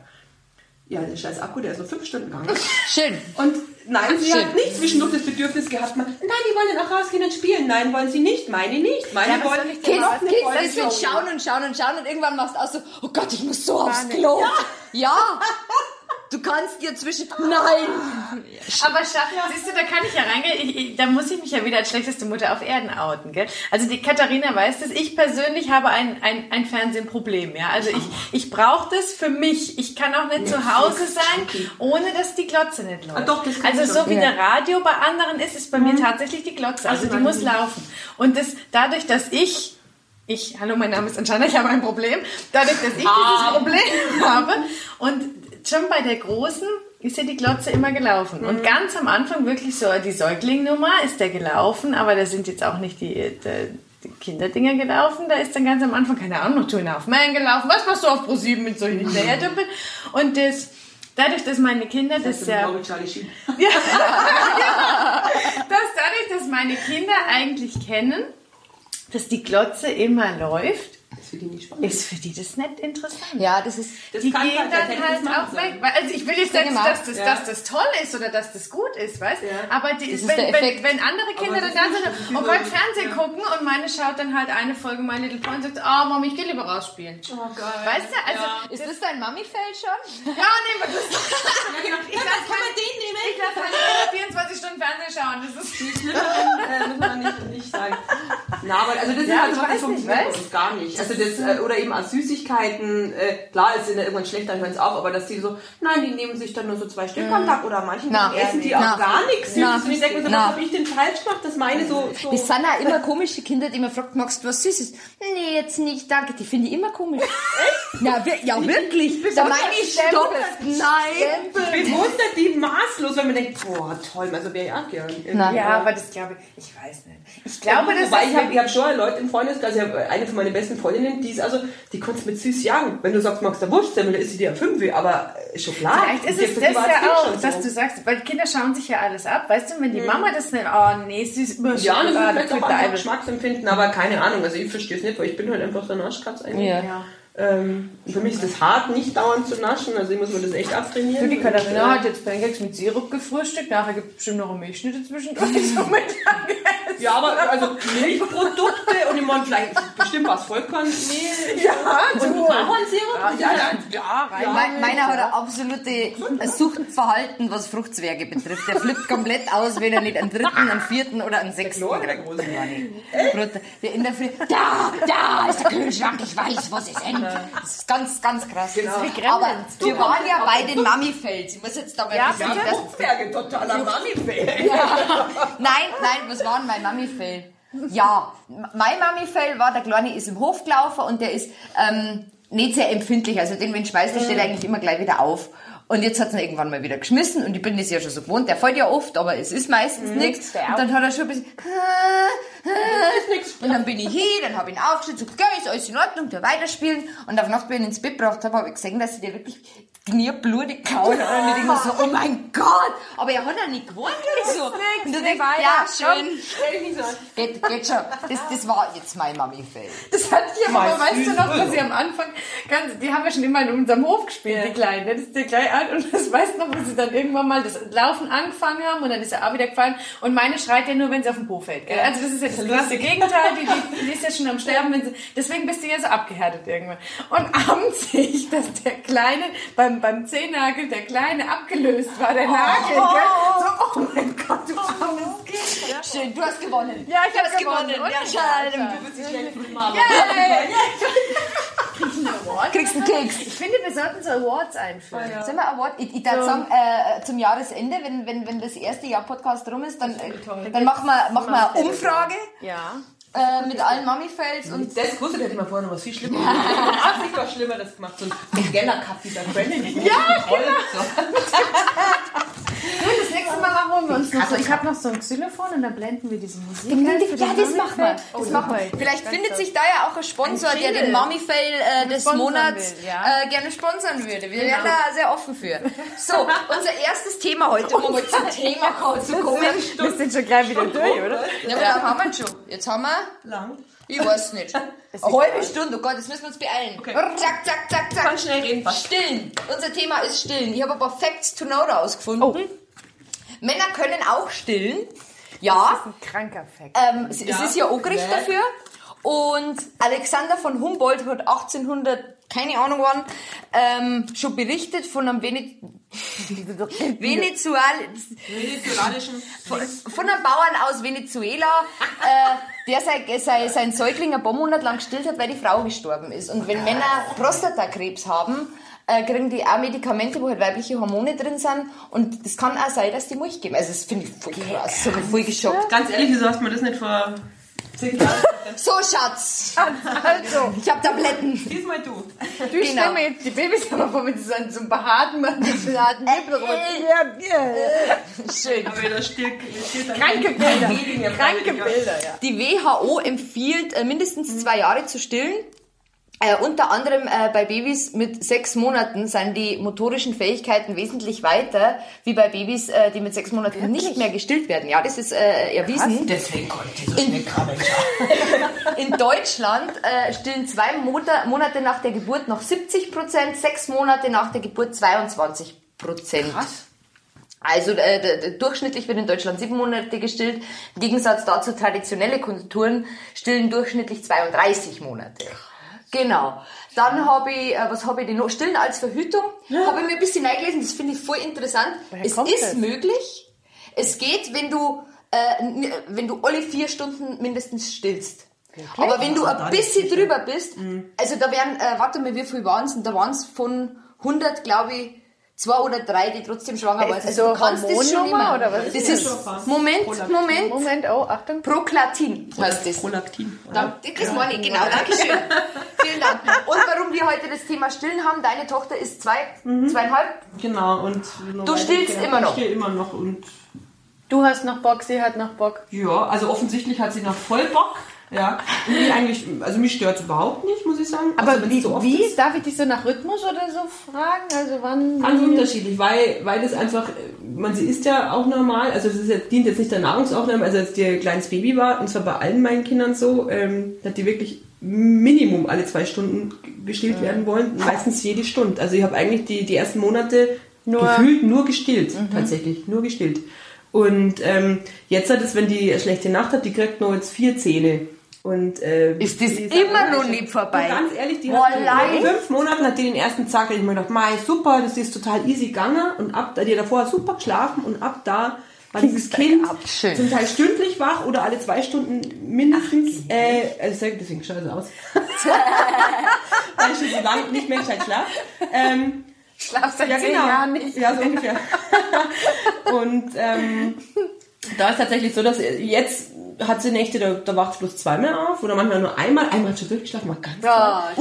Ja, der scheiß Akku, der ist nur fünf Stunden gegangen. Schön. Und nein, sie Schön. hat nicht zwischendurch das Bedürfnis gehabt, mal, nein, die wollen auch rausgehen und spielen. Nein, wollen sie nicht. Meine nicht. Meine Ja, wollen nicht. kind, Voll das wird so. schauen und schauen und schauen und irgendwann machst du auch so, oh Gott, ich muss so aufs nicht. Klo. Ja. Du kannst dir zwischen, nein. Aber Schatz, siehst du, da kann ich ja reingehen. Ich, ich, da muss ich mich ja wieder als schlechteste Mutter auf Erden outen, gell? Also die Katharina weiß das. Ich persönlich habe ein, ein, ein Fernsehproblem, ja. Also ich, ich brauche das für mich. Ich kann auch nicht zu Hause sein, ohne dass die Glotze nicht läuft. Ah, doch, das also so wie Ja. der Radio bei anderen ist, ist bei mir tatsächlich die Glotze. Also Also die muss nicht. laufen. Und das, dadurch, dass ich ich, hallo, mein Name ist Anjana, ich habe ein Problem. Dadurch, dass ich dieses Problem habe und schon bei der Großen ist ja die Glotze immer gelaufen. Und ganz am Anfang wirklich so die Säuglingnummer ist der gelaufen, aber da sind jetzt auch nicht die, die, die Kinderdinger gelaufen. Da ist dann ganz am Anfang, keine Ahnung, noch Two and a Half Man gelaufen. Was machst du auf Pro7 mit solchen Hinterherdümpeln? Und das, dadurch, dass meine Kinder das, Das ja... ja. Sheen. Ja, dass dadurch, dass meine Kinder eigentlich kennen, dass die Glotze immer läuft, Das für die nicht spannend. ist für die das nicht interessant. Ja, das ist, Das die kann gehen halt dann halt auch weg. Weil- Also ich will jetzt nicht, dass das, Ja. dass das toll ist oder dass das gut ist, weißt Ja. Aber die, Das ist wenn, wenn, wenn andere Kinder das dann da ist sind, oh viel Gott, so- Fernsehen gucken und meine schaut dann halt eine Folge My Little Pony und sagt, ah Mami, ich gehe lieber rausspielen. Oh Gott. Weißt du, also... ist das dein Mami-Fell schon? Ja, nehmen wir das. Ja. Ich lasse kann man den nehmen? Ich lasse Kinder 24 Stunden Fernsehen schauen. Das ist... Schlimmer äh, muss man nicht, nicht sagen. Na, aber also das ist Ja, halt ich so, das funktioniert bei weißt? uns gar nicht. Also das, äh, oder eben als Süßigkeiten, äh, klar, es sind ja irgendwann schlecht, dann hören es auf, aber dass die so, nein, die nehmen sich dann nur so zwei Stück am Tag oder manchen Na. essen die Ja, auch gar nichts Na. Süßes. Und ich denke mir so, Na. was habe ich denn falsch gemacht, dass meine so... so Das sind auch immer komische Kinder, die man fragt, magst du was Süßes? Nee, jetzt nicht, danke. Die finde ich immer komisch. Echt? Ja, wir, ja wirklich. Da meine ich, stopp. Nein. bewundert die maßlos, wenn man denkt, boah, toll, also wäre ich auch gern. Na. Ja, aber das glaube ich... Ich weiß nicht. Ich glaube, das Wobei ist... ich habe ich hab schon Leute im Freundeskreis, ich habe eine von meinen besten Freundinnen, die ist also, die kannst du mit süß jagen. Wenn du sagst, magst du Wurstsemmel, dann ist sie dir ein Fünfe, aber schon klar. Vielleicht ist es das ja auch, dass du sagst, weil Kinder schauen sich ja alles ab. Weißt du, wenn die Mama das nicht, oh nee, süß, über Ja, das ist Schokolade, vielleicht auch einfach Dive. Geschmacksempfinden, aber keine Ahnung. Also ich verstehe es nicht, weil ich bin halt einfach so ein Naschkatz eigentlich. Ja. Ja. Ähm, für mich ist es hart, nicht dauernd zu naschen, also ich muss mir das echt abtrainieren. Du, die Katharina hat jetzt Pancakes mit Sirup gefrühstückt, nachher gibt es bestimmt noch Milchschnitte zwischendurch. so mit Ja, aber also Milchprodukte und ich meine vielleicht bestimmt was Vollkornmehl. Ja, und du. Ahornsirup. Ja, ja, ja, rein. Mein, meiner hat ein absolutes Suchtverhalten, was Fruchtzwerge betrifft. Der flippt komplett aus, wenn er nicht einen dritten, einen vierten oder einen sechsten der große. Der in der Früh, da, da ist der Kühlschrank, ich weiß, wo sie sind. Das ist ganz, ganz krass. Genau. Aber wir waren ja bei den Mami-Fels. Ich muss jetzt dabei Ja, wissen, bitte? dass Fruchtberge, totaler Mami-Fan. Nein, nein, was war denn mein Mami-Fail? Ja, mein Mami-Fail war, der Kleine ist im Hof gelaufen und der ist ähm, nicht sehr empfindlich. Also den, wenn du schmeißt, der steht eigentlich immer gleich wieder auf. Und jetzt hat er irgendwann mal wieder geschmissen und ich bin das ja schon so gewohnt. Der fällt ja oft, aber es ist meistens nichts. der Und dann hat er schon ein bisschen... Und dann bin ich hin, dann habe ich ihn aufgestellt, so, gell, ist alles in Ordnung, der weiterspielen. Und auf Nacht, wenn ich ihn ins Bett gebracht habe, habe ich gesehen, dass sie dir wirklich knierblutig kauen. Und ich mir so, oh mein Gott! Aber er hat ja nicht oder so. Und du denkst, ja, schön. Geht, geht schon. Das, das war jetzt mein Mami-Fail. Das hat die aber, weißt du noch, dass Öl. sie am Anfang, ganz, die haben wir schon immer in unserem Hof gespielt, die Kleinen, das ist der gleich an und das weißt noch, wo sie dann irgendwann mal das Laufen angefangen haben und dann ist er auch wieder gefallen und meine schreit ja nur, wenn sie auf den Po fällt, gell? Also das ist ja das krasse Gegenteil, die, die, die ist ja schon am Sterben, wenn sie, deswegen bist du ja so abgehärtet irgendwann. Und abends sehe ich, dass der Kleine, beim, beim Zehennagel, der Kleine abgelöst war, der Nagel, gell? So, oh mein Gott, du armes Kind. Schön, du hast gewonnen. Ja, ich du hast gewonnen. gewonnen. Ja, schade. hab Du bist nicht schlecht. Yay! Kriegst einen Keks. Ich finde, wir sollten so Awards einführen. Sollen wir Award? Ich, ich darf sagen, äh, zum Jahresende, wenn, wenn, wenn das erste Jahr Podcast rum ist, dann, äh, dann machen wir, machen wir eine Umfrage Ja. Äh, mit allen Mummy-Fails und Das hätte ich mal vorher noch was viel schlimmer gemacht. Ach, ich was Schlimmeres gemacht. So ein Geller-Cup dieser Brandon. Ja, genau. Du, das nächste Mal machen wir uns noch so. Ich habe noch so ein Xylophon und dann blenden wir diese Musik. ein für ja, das machen wir. Das Oh, machen wir. Vielleicht Ganz findet sich da ja auch ein Sponsor, Ein der den. Mummy-Fail äh, des Sponsern Monats will, ja. äh, gerne sponsern würde. Wir wären da sehr offen für. So, unser erstes Thema heute, um mal zum Thema zu kommen. Wir sind schon gleich wieder durch, oder? Ja, aber da haben wir schon. Jetzt haben wir... Lang. Ich weiß nicht. Eine halbe Stunde, oh Gott, jetzt müssen wir uns beeilen. Zack, zack, zack, zack. Kann schnell reden, fast. Stillen. Unser Thema ist Stillen. Ich habe ein paar Facts to know rausgefunden. Männer können auch stillen. Ja, Ein kranker Fact. ähm, es, es ist ja auch Gericht dafür. Und Alexander von Humboldt hat 1800, keine Ahnung wann, ähm, schon berichtet von einem Vene Venezuel von, von einem Bauern aus Venezuela, äh, der sein, sein, sein Säugling ein paar Monate lang gestillt hat, weil die Frau gestorben ist. Und wenn Männer Prostatakrebs haben, äh, kriegen die auch Medikamente, wo halt weibliche Hormone drin sind. Und das kann auch sein, dass die Milch geben. Also das finde ich voll krass. Das hat mich voll geschockt. Ganz ehrlich, wieso hast du mir das nicht vor So, Schatz. Also, Ich habe Tabletten. Diesmal du. du Genau. stell mir jetzt die Babys aber vor, wenn sie so einen, so behaarten, behaarten Nippel rutschen. Ja, ja. Schön. Aber da steht, steht Kranke Bilder. Bilder. Kranke Bilder, ja. Die WHO empfiehlt äh, mindestens zwei Jahre zu stillen. Äh, unter anderem äh, bei Babys mit sechs Monaten sind die motorischen Fähigkeiten wesentlich weiter, wie bei Babys, äh, die mit sechs Monaten nicht mehr gestillt werden. Ja, das ist äh, erwiesen. Deswegen konnte ich so schnell krabbeln. In Deutschland äh, stillen zwei Monate, Monate nach der Geburt noch 70 Prozent, sechs Monate nach der Geburt 22 Prozent. Also äh, durchschnittlich wird in Deutschland sieben Monate gestillt. Im Gegensatz dazu traditionelle Kulturen stillen durchschnittlich 32 Monate. Genau. Dann habe ich, äh, was habe ich denn noch? Stillen als Verhütung. Habe ich mir ein bisschen eingelesen, das finde ich voll interessant. es kommt ist das? möglich. Es geht, wenn du, äh, n- wenn du alle vier Stunden mindestens stillst. Aber wenn du ein bisschen drüber bist, also da wären, äh, warte mal, wie viel waren es? Da waren es von 100, glaube ich, zwei oder drei, die trotzdem schwanger waren. Also so du kannst das schon immer. oder was Das ist ist, Moment, Moment. Moment, oh, Achtung. Proklatin heißt das. Prolaktin. Dank, das meine ich, genau, danke schön. Vielen Dank. Und warum wir heute das Thema Stillen haben, deine Tochter ist zwei, zweieinhalb. Genau, und Du stillst immer noch? Ich still immer noch und Du hast noch Bock, sie hat noch Bock. ja, also offensichtlich hat sie noch voll Bock. Ja, mich eigentlich, also mich stört es überhaupt nicht, muss ich sagen. Aber wenn's wie, so wie? ist. Darf ich dich so nach Rhythmus oder so fragen? Also wann? Ganz unterschiedlich, weil, weil das einfach, man sie isst ja auch normal, also das ist ja, dient jetzt nicht der Nahrungsaufnahme, also als die ein kleines Baby war, und zwar bei allen meinen Kindern so, ähm, hat die wirklich Minimum alle zwei Stunden gestillt werden wollen, meistens jede Stunde. Also ich habe eigentlich die, die ersten Monate Nur- gefühlt nur gestillt, tatsächlich, nur gestillt. Und ähm, jetzt hat es, wenn die eine schlechte Nacht hat, die kriegt nur jetzt vier Zähne. Und, äh, Ist das immer noch nicht vorbei? Und ganz ehrlich, die leid. in fünf Monaten hat die den ersten Zack, ich mir gedacht, mei, super, das ist total easy gegangen. Und ab da, die hat davor super geschlafen und ab da war dieses Kind ab. Schön. zum Teil stündlich wach oder alle zwei Stunden mindestens. äh, also deswegen schaut es aus. Weil ich schon so lange nicht mehr gescheit schlaf. Ähm, Schlaf seit ja, zehn genau. Jahren nicht. Ja, so ungefähr. und ähm, da ist tatsächlich so, dass jetzt hat sie Nächte, da, da wacht sie bloß zweimal auf oder manchmal nur einmal. Einmal hat sie durchgeschlafen, mal ganz Ja, äh,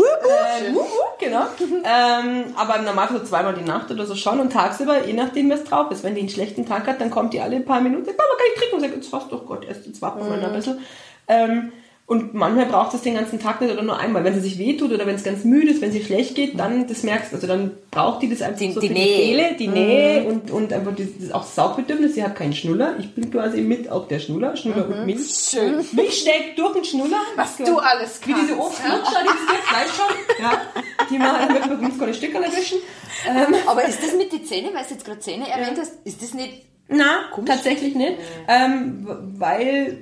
wup, wup, genau. ähm, aber im Normalfall so zweimal die Nacht oder so schon und tagsüber, je nachdem, was drauf ist. Wenn die einen schlechten Tag hat, dann kommt die alle ein paar Minuten, sagt, Mama, kann ich trinken? Und sagt, jetzt fast doch Gott, erst jetzt wachen wir noch ein bisschen. Ähm, und manchmal braucht es den ganzen Tag nicht oder nur einmal. Wenn sie sich wehtut oder wenn es ganz müde ist, wenn sie schlecht geht, dann, das merkst du. Also dann braucht die das einfach Die- so die Nähe. die Nähe und, und einfach dieses auch Saugbedürfnis. Sie hat keinen Schnuller. Ich bin quasi mit auch der Schnuller. Schnuller und Milch. Schön. Milch steckt durch den Schnuller. was du alles Wie kannst. diese Obstlutscher, die es gibt, weißt schon? Ja. Die man mit, mit uns keine Stücke erwischen. Ähm, Aber ist das mit den Zähnen, weil du jetzt gerade Zähne erwähnt hast, ist das nicht... na, tatsächlich nicht. Ähm, w- weil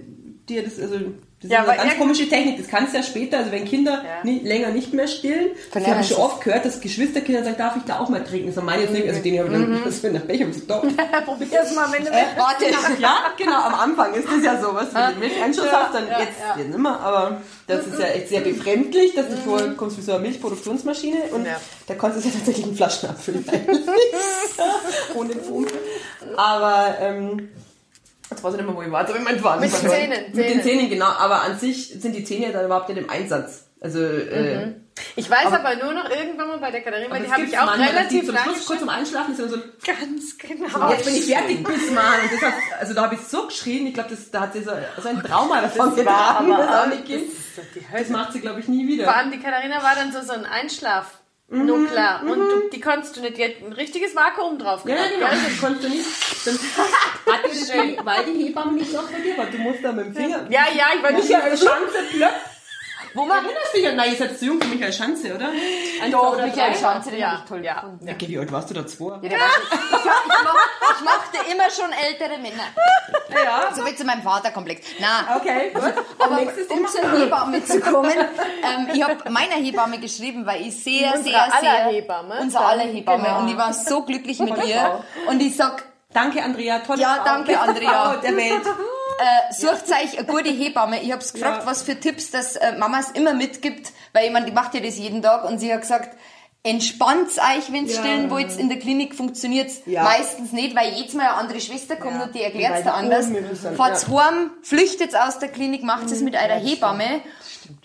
dir das, also, Das Ja, ist eine aber ganz komische Technik. Das kannst du ja später, also wenn Kinder Ja. nie, länger nicht mehr stillen, das Verlernen habe ich schon oft gehört, dass Geschwisterkinder sagen, darf ich da auch mal trinken? Das ist meine jetzt nicht, also den habe ich dann, Pech, hab ich gesagt, doch. Probier's mal, wenn du Äh, Warte. Ja, genau, am Anfang ist das ja so, was wenn du Milcheinschuss Ja, hast, dann ja, jetzt, ja. jetzt nicht mehr, aber das ist ja echt sehr befremdlich, dass du vorkommst wie so eine Milchproduktionsmaschine und Ja. da konntest du ja tatsächlich einen Flaschen abfüllen eigentlich. Ohne Pumpe. Aber ähm, jetzt weiß ich nicht mehr, wo ich war, jetzt habe ich meinen Faden Mit den. Zähnen, Mit den Zähnen. Genau, aber an sich sind die Zähne ja dann überhaupt nicht im Einsatz. Also, äh, Ich weiß Aber- aber, nur noch irgendwann mal bei der Katharina, aber die habe ich auch die relativ zum Schluss, kurz zum Einschlafen immer so, Ganz genau. jetzt bin ich fertig, bis mal. Und das hat, also da habe ich so geschrien, ich glaube, das, da hat sie so, so ein Trauma davon getragen, war das aber auch- Kind. das Das Hölle. macht sie, glaube ich, nie wieder. Vor allem die Katharina war dann so, so ein Einschlaf. Mhm, Nur klar. Und du, die konntest du nicht, die hat ein richtiges Vakuum drauf Ja, ja, genau. gell? Das konntest du nicht. Dann hat dir das Schön. weil die Hebamme nicht noch bei dir war. Du musst da mit dem Finger. Ja, ja, ich war nicht Michael Schanze plöpp. Wo Du man erinnerst dich an, nein, ihr seid zu jung für Michael Schanze, oder? Ein, Doch, oder Michael drei? Schanze, den Ja, ich toll ja. gefunden. Ja, okay, wie alt warst du da? Zwei? Ja, schon, ich, ich, mach, ich mochte immer schon ältere Männer. Ja. So wie zu meinem Vaterkomplex. Na, Okay, gut. aber nächstes um zur Hebamme zu kommen, ähm, ich habe meiner Hebamme geschrieben, weil ich sehr, Unsere sehr, aller sehr... Hebamme. Unser aller Hebamme. Genau. Und ich war so glücklich mit ihr. Und ich sag, Danke, Andrea. Tolle Ja, Frau. danke, Andrea. Der Welt. Äh, sucht euch eine gute Hebamme. Ich hab's gefragt, Ja. was für Tipps das äh, Mamas immer mitgibt, weil meine, die macht ja das jeden Tag und sie hat gesagt, entspannt euch, wenn's Ja. stillen wollt, in der Klinik funktioniert's Ja. meistens nicht, weil jedes Mal eine andere Schwester kommt und die erklärt's da anders. Fahrt's ja. heim, flüchtet aus der Klinik, macht es mit eurer Hebamme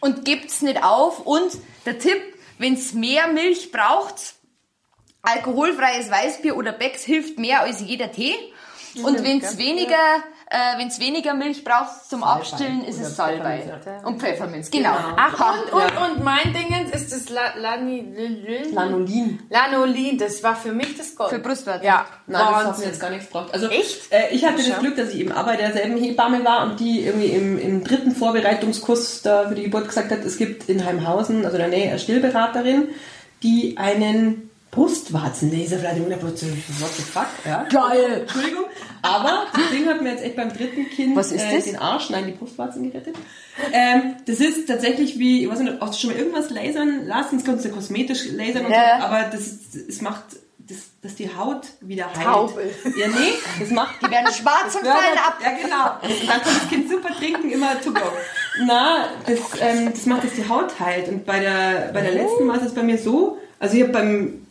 und gebt's nicht auf und der Tipp, wenn's mehr Milch braucht, alkoholfreies Weißbier oder Becks hilft mehr als jeder Tee. Und wenn's weniger, äh, wenn's weniger Milch braucht zum Abstillen, ist es Salbei. Und Pfefferminz, genau. Ach, und, und, und mein Dingens ist das La, Lani, Lanolin. Lanolin. Das war für mich das Gold. Für Brustwarzen. Ja, Nein, das hat mir Wahnsinn. jetzt gar nichts gebracht. Also, Echt? Äh, ich hatte das Glück, dass ich eben auch bei derselben Hebamme war und die irgendwie im, im dritten Vorbereitungskurs da für die Geburt gesagt hat, es gibt in Heimhausen, also in der Nähe, eine Stillberaterin, die einen Brustwarzenlaser vielleicht im what the fuck, ja. Geil. Entschuldigung. Aber das Ding hat mir jetzt echt beim dritten Kind Was ist äh, das? den Arsch, nein, die Brustwarzen gerettet. Ähm, das ist tatsächlich wie, ich weiß nicht, hast du schon mal irgendwas lasern lassen? Das kannst du kosmetisch lasern und Ja. so, aber das, ist- es macht, das, dass die Haut wieder heilt. Taub ist. Ja, nee, das macht Die werden schwarz und fallen ab. Ja, genau. Und dann kann das Kind super trinken, immer to go. Na, das, ähm, das macht, dass die Haut heilt. Und bei der, bei der letzten war es bei mir so, also ich habe beim,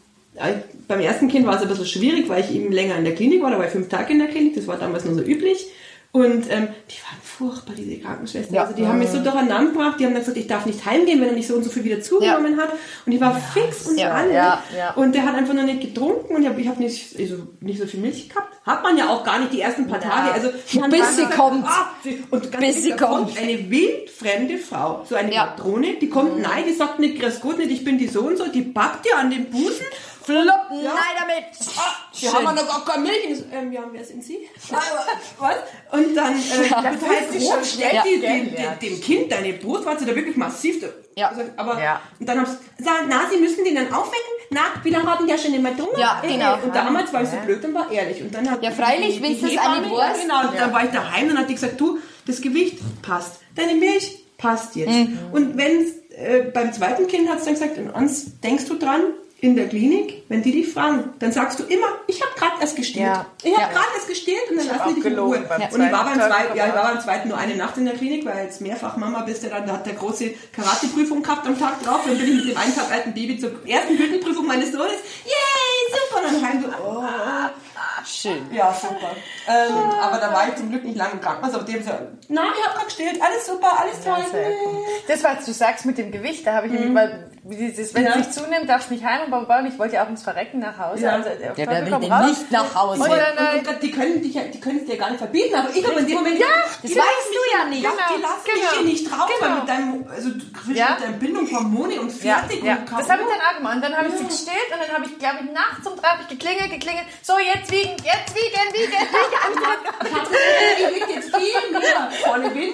beim ersten Kind war es ein bisschen schwierig, weil ich eben länger in der Klinik war, da war ich fünf Tage in der Klinik, das war damals nur so üblich. Und ähm, die waren furchtbar, diese Krankenschwestern. Ja. Also die haben mich so durcheinander gebracht, die haben dann gesagt, ich darf nicht heimgehen, wenn er nicht so und so viel wieder zugenommen hat. Und ich war fix und Ja, alle. ja, ja. Und der hat einfach noch nicht getrunken und ich habe ich hab nicht, also nicht so viel Milch gehabt. Hat man ja auch gar nicht die ersten paar Tage. Also, Bis sie kommt. sie- und ganz Bis sie da kommt. Eine wildfremde Frau, so eine Ja. Mhm. Patrone, die kommt nein, die sagt nicht, grüß Gott nicht, ich bin die so und so, die packt dir an den Busen. Flupp, Ja. nein damit. Ah, wir haben noch gar keine Milch. Ähm, ja, wer sind Sie? Ah, Was? Und dann äh, Da total fühlt sich schon grob stellt schlecht die dem, kennenlernt. dem, dem Kind deine Brustwarze da wirklich massiv. da- Ja. Also, aber, Ja. Und dann haben sie gesagt, na, Sie müssen den dann aufwecken. Na, wie lange haben der schon immer drungen? Ja, genau. Und damals war ich so blöd und war ehrlich. Und dann hat Ja, freilich, die- die das Hebamme- nicht ja, weißt. Genau, und dann war ich daheim und hat die gesagt, du, das Gewicht passt. Deine Milch passt jetzt. Mhm. Und wenn äh, beim zweiten Kind hat es dann gesagt, und uns denkst du dran, in der Klinik, wenn die dich fragen, dann sagst du immer, ich habe gerade erst gestillt. Ja. Ich habe Ja. gerade erst gestillt und dann hab lassen die dich in Ruhe. Und ich war beim zweiten ja, ich war beim zweiten nur eine Nacht in der Klinik, weil jetzt mehrfach Mama bist ja dann, da hat der große Karateprüfung gehabt am Tag drauf. Dann bin ich mit dem einen Tag alten Baby zur ersten Gürtelprüfung meines Sohnes. Yay, super! Und dann heim so, oh. Schön. Ja, super. Ähm, aber da war ich zum Glück nicht lange im Krankenhaus, aber die haben gesagt, na, ich habe gerade gestillt, alles super, alles toll. Das, was du sagst mit dem Gewicht, da habe ich nämlich, weil dieses, wenn. Ja. es nicht zunimmt, darfst du nicht heim und bauen. Ich wollte ja auch ins Verrecken nach Hause. Ja. Also, Ja, wer will denn raus. nicht nach Hause? Und Und, und, und die können dich ja, die können es dir gar nicht verbieten, aber ich habe in dem Moment Ja, das die weißt lassen du mich ja nicht. Ja, Genau, die lassen genau. mich hier nicht drauf, weil Genau. mit deinem, also du kriegst Ja. mit deiner Bindung Hormone und Ja, fertig ja. und das habe ich dann auch gemacht. Und dann habe ich sie gestillt und dann habe ich, glaube ich, nachts um drei hab ich geklingelt, geklingelt. So, jetzt wiegen, jetzt wiegen, wiegen, wiegen. Ich wiegt jetzt viel mehr. Volle Windel.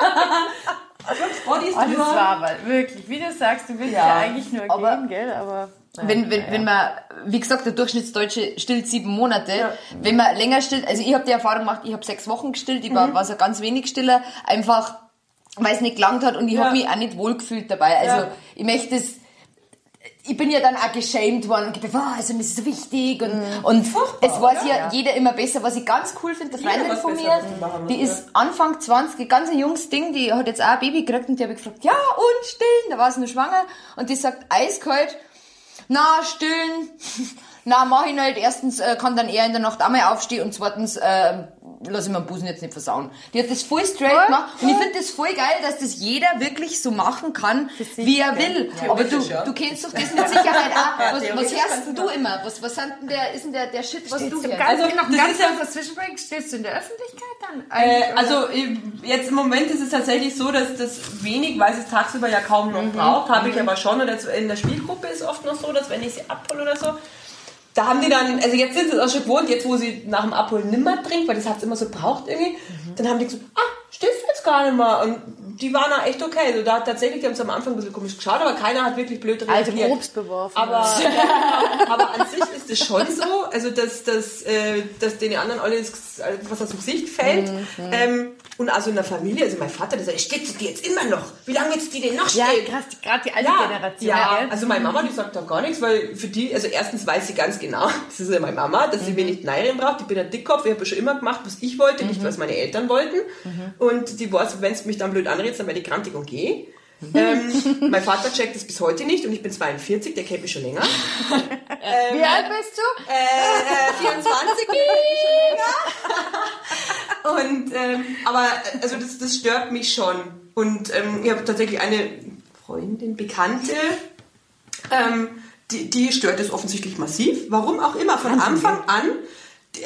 Fünf Bodies Oh, das drüber. war aber wirklich, wie du sagst, du willst Ja, ja, eigentlich nur aber- gehen, gell? Aber Wenn, wenn, wenn man, wie gesagt, der Durchschnittsdeutsche stillt sieben Monate. Wenn man länger stillt, also ich habe die Erfahrung gemacht, ich habe sechs Wochen gestillt, ich war, war so ganz wenig stiller, einfach weil es nicht gelangt hat und ich Ja. habe mich auch nicht wohlgefühlt dabei. Also Ja. ich möchte es ich bin ja dann auch geschämt worden und gedacht, oh, also das ist so wichtig. Und, und es weiß ja, jeder immer besser, was ich ganz cool finde, eine Freundin von mir, die ist Anfang 20, ganz ein junges Ding, die hat jetzt auch ein Baby gekriegt und die habe ich gefragt, ja und stillen, da war sie nur schwanger und die sagt eiskalt, na stillen, na mach ich nicht, erstens äh, kann dann eher in der Nacht einmal aufstehen und zweitens äh, lass ich meinen Busen jetzt nicht versauen. Die hat das voll straight gemacht und ich finde das voll geil, dass das jeder wirklich so machen kann, wie er will. Aber du, ja. du kennst doch das mit Sicherheit auch. Was, was hörst du du immer? Was, was sind denn der, ist denn der, der Shit, was du Zum hörst? ganz, Also, noch ganz ist ja- kurzes Zwischenbreak. Stehst du in der Öffentlichkeit dann? Äh, also jetzt im Moment ist es tatsächlich so, dass das wenig, weil es tagsüber ja kaum noch braucht, habe ich aber schon. Und jetzt in der Spielgruppe ist oft noch so, dass wenn ich sie abhole oder so, da haben die dann, also jetzt sind sie es auch schon gewohnt, jetzt wo sie nach dem Abholen nimmer trinkt, weil das hat es immer so braucht irgendwie, dann haben die gesagt, ah, stehst du jetzt gar nicht mehr. Und die waren da echt okay. Also da hat tatsächlich, die haben es am Anfang ein bisschen komisch geschaut, aber keiner hat wirklich blöd Alte reagiert. Obst beworfen. Aber, ja, aber an sich ist es schon so, also dass, dass, äh, dass den anderen alles was aus dem Gesicht fällt. Ähm, und also in der Familie, also mein Vater, der sagt, steht die jetzt immer noch? Wie lange wird die denn noch ja, stehen? krass, gerade die alte Ja, Generation. ja, gell? also meine Mama, die sagt da gar nichts, weil für die, also erstens weiß sie ganz genau, das ist ja meine Mama, dass sie wenig Nein braucht. Ich bin ein Dickkopf, ich habe schon immer gemacht, was ich wollte, nicht was meine Eltern wollten. Und die weiß, wenn es mich dann blöd anredet, werde ich grantig und gehe. ähm, mein Vater checkt das bis heute nicht und ich bin 42, der kennt mich schon länger. Wie alt bist du? Äh, äh, 24 bin ich schon länger. Und, ähm, aber also das, das stört mich schon. Und ähm, ich habe tatsächlich eine Freundin, Bekannte, ähm, die, die stört es offensichtlich massiv. Warum auch immer, von Anfang an.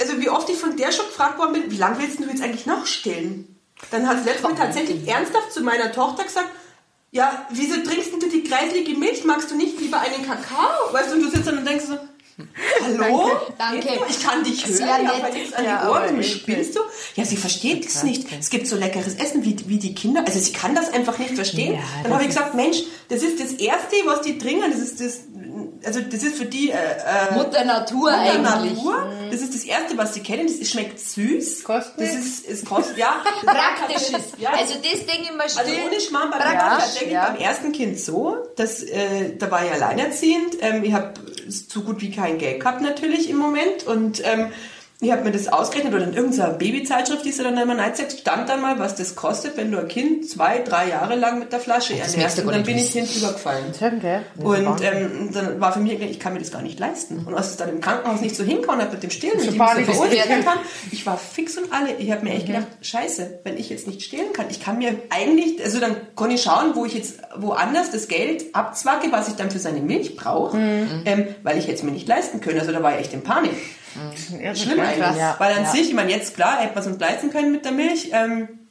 Also wie oft ich von der schon gefragt worden bin, wie lange willst du jetzt eigentlich noch stillen? Dann hat Mal tatsächlich ernsthaft zu meiner Tochter gesagt, ja, wieso trinkst du die kreislige Milch? Magst du nicht lieber einen Kakao? Weißt du, und du sitzt dann und denkst so, hallo? Danke. So? Ich kann dich hören, Sehr ich nett. hab nichts an Ja, die Ohren, spielst du? Ja, sie versteht es nicht. Es gibt so leckeres Essen wie, wie die Kinder. Also sie kann das einfach nicht verstehen. Ja, dann habe ich gesagt, Mensch, das ist das Erste, was die trinken. Das ist das, also das ist für die äh, äh, Mutter Natur Mutter eigentlich. Natur. Das ist das Erste, was sie kennen. Das schmeckt süß. Kostet Das ist, es kostet, ja. Praktisch ist. Ja, Also das denke ich mal also still. ohne Schmarrn bei Praktisch, tatsächlich ja. beim ersten Kind so, dass äh, da war ich alleinerziehend. Ähm, ich habe so gut wie kein Geld gehabt natürlich im Moment und ähm, ich habe mir das ausgerechnet oder in irgendeiner Babyzeitschrift, die sie dann immer reinsetzt, stand dann mal, was das kostet, wenn du ein Kind zwei, drei Jahre lang mit der Flasche ernährst. Und dann bin ich hinten übergefallen. Schön, gell? Das ist Und ähm, dann war für mich, ich kann mir das gar nicht leisten. Und als es dann im Krankenhaus nicht so hinkommen hat mit dem Stillen, und ich Panik so verurteilt haben, ich war fix und alle. Ich habe mir echt gedacht, scheiße, wenn ich jetzt nicht stillen kann, ich kann mir eigentlich, also dann kann ich schauen, wo ich jetzt woanders das Geld abzwacke, was ich dann für seine Milch brauche, ähm, weil ich jetzt mir nicht leisten können. Also da war ich echt in Panik. Schlimm eigentlich. Ja, Weil an ja. sich, ich meine, jetzt klar, hätte man es uns leisten können mit der Milch. Ähm,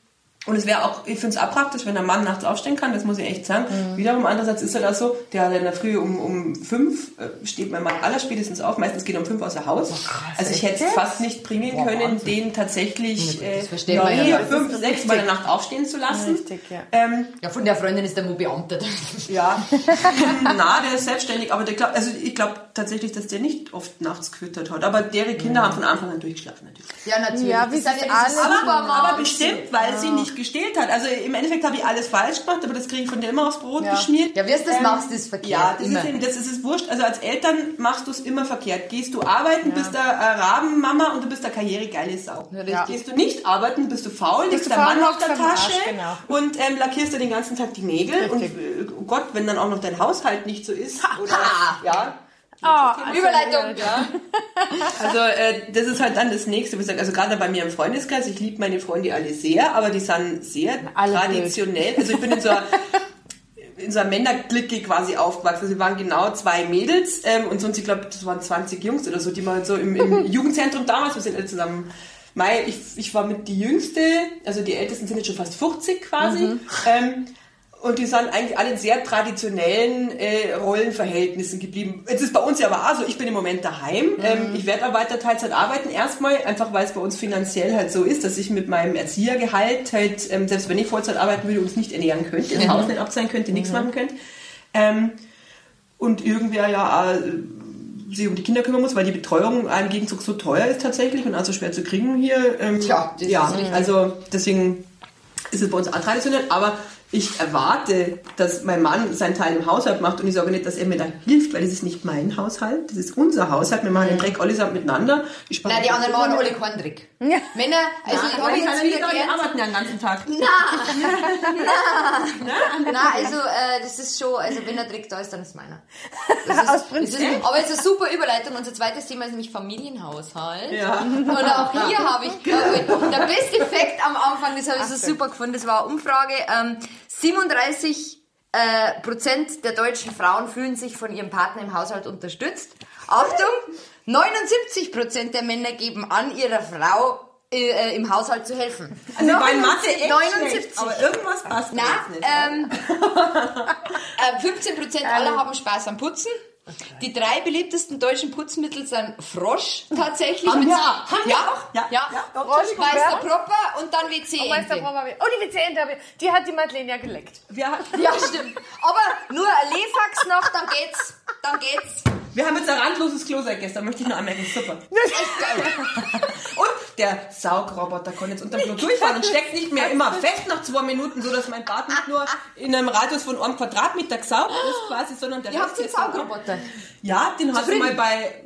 und es wäre auch, ich finde es auch praktisch, wenn ein Mann nachts aufstehen kann, das muss ich echt sagen. Mhm. Wiederum, andererseits ist er da so, der hat in der Früh um, um fünf, äh, steht mein Mann allerspätestens auf, meistens geht er um fünf aus der Haus. also ich hätte es fast nicht bringen können, den tatsächlich äh, ja, ja. vier, Das fünf, sechs Mal in der Nacht aufstehen zu lassen. Richtig, ja. Ähm, Ja, von der Freundin ist der Mo beamtet. ja, na, der ist selbstständig, aber der glaub, also ich glaube tatsächlich, dass der nicht oft nachts gefüttert hat. Aber deren Kinder haben von Anfang an durchgeschlafen natürlich. Ja, natürlich. Ja, wie sind ja alle- Aber-. Aber bestimmt, weil sie nicht gestillt hat. Also im Endeffekt habe ich alles falsch gemacht, aber das kriege ich von dir immer aufs Brot geschmiert. Ja, wie du das machst, ist verkehrt. Ja, das Immer. ist, eben, das ist es wurscht. Also als Eltern machst du es immer verkehrt. Gehst du arbeiten, bist du eine Rabenmama und du bist eine karrieregeile Sau. richtig. Gehst du nicht arbeiten, bist du faul, legst du der faul, Mann auf der am Arsch, Tasche genau. und ähm, lackierst dir den ganzen Tag die Nägel. Und äh, oh Gott, wenn dann auch noch dein Haushalt nicht so ist. Oder, ja, Oh, Überleitung. Ja. also äh, das ist halt dann das nächste. Also gerade bei mir im Freundeskreis, ich liebe meine Freunde alle sehr, aber die sind sehr Alle traditionell. Also ich bin in so einer, in so einer Männerklicke quasi aufgewachsen. Also wir waren genau zwei Mädels ähm, und sonst, ich glaube, das waren 20 Jungs oder so, die mal so im, im Jugendzentrum damals, wir sind alle zusammen. Mai, ich, ich war mit die Jüngste, also die Ältesten sind jetzt schon fast 50 quasi. Ähm, und die sind eigentlich alle in sehr traditionellen äh, Rollenverhältnissen geblieben. Jetzt ist bei uns ja aber auch so, ich bin im Moment daheim. Ähm, ich werde auch weiter Teilzeit arbeiten erstmal, einfach weil es bei uns finanziell halt so ist, dass ich mit meinem Erziehergehalt halt, ähm, selbst wenn ich Vollzeit arbeiten würde, uns nicht ernähren könnte, das Haus nicht abzahlen könnte, nichts machen könnte. Ähm, und irgendwer ja äh, sich um die Kinder kümmern muss, weil die Betreuung im Gegenzug so teuer ist tatsächlich und also schwer zu kriegen hier. Ähm, Tja, das ja, also deswegen ist es bei uns auch traditionell, aber ich erwarte, dass mein Mann seinen Teil im Haushalt macht und ich sage nicht, dass er mir da hilft, weil das ist nicht mein Haushalt, das ist unser Haushalt. Wir machen den Dreck allesamt miteinander. Ich Nein, die anderen machen alle keinen Dreck. Männer, also ich habe jetzt wieder die gelernt. arbeiten ja den ganzen Tag. Nein, also äh, das ist schon, also wenn er Dreck da ist, dann ist meiner. Das ist, Aus Prinzip. Ist, aber es ist eine super Überleitung. Unser zweites Thema ist nämlich Familienhaushalt. Ja. Und auch hier habe ich, glaube ich, der beste Fakt am Anfang, das habe ich so super gefunden, das war eine Umfrage. Ähm, 37 äh, Prozent der deutschen Frauen fühlen sich von ihrem Partner im Haushalt unterstützt. Achtung, 79 Prozent der Männer geben an, ihrer Frau äh, im Haushalt zu helfen. Also bei Mathe echt 79. schlecht, aber irgendwas passt Na, nicht. ähm, äh, 15 Prozent aller haben Spaß am Putzen. Die drei beliebtesten deutschen Putzmittel sind Frosch tatsächlich. Haben Mit- wir auch. Haben ja, auch. ja, Ja, ja. ja. Frosch, Meister? Propper und dann WC. Oh, Meister oh, die WC-Ente habe ich. Die hat die Madeleine ja geleckt. Wir, Ja, stimmt. Aber nur ein Lefax noch, dann geht's. Dann geht's. Wir haben jetzt ein randloses Klo seit gestern, möchte ich nur anmerken. Super. Echt geil. Und der Saugroboter kann jetzt unter dem Klo durchfahren und steckt nicht mehr immer fest nach zwei Minuten, so dass mein Bad nicht nur in einem Radius von einem Quadratmeter gesaugt ist quasi, sondern der Ihr habt auch- Saugroboter. Ja, den hast du mal bei,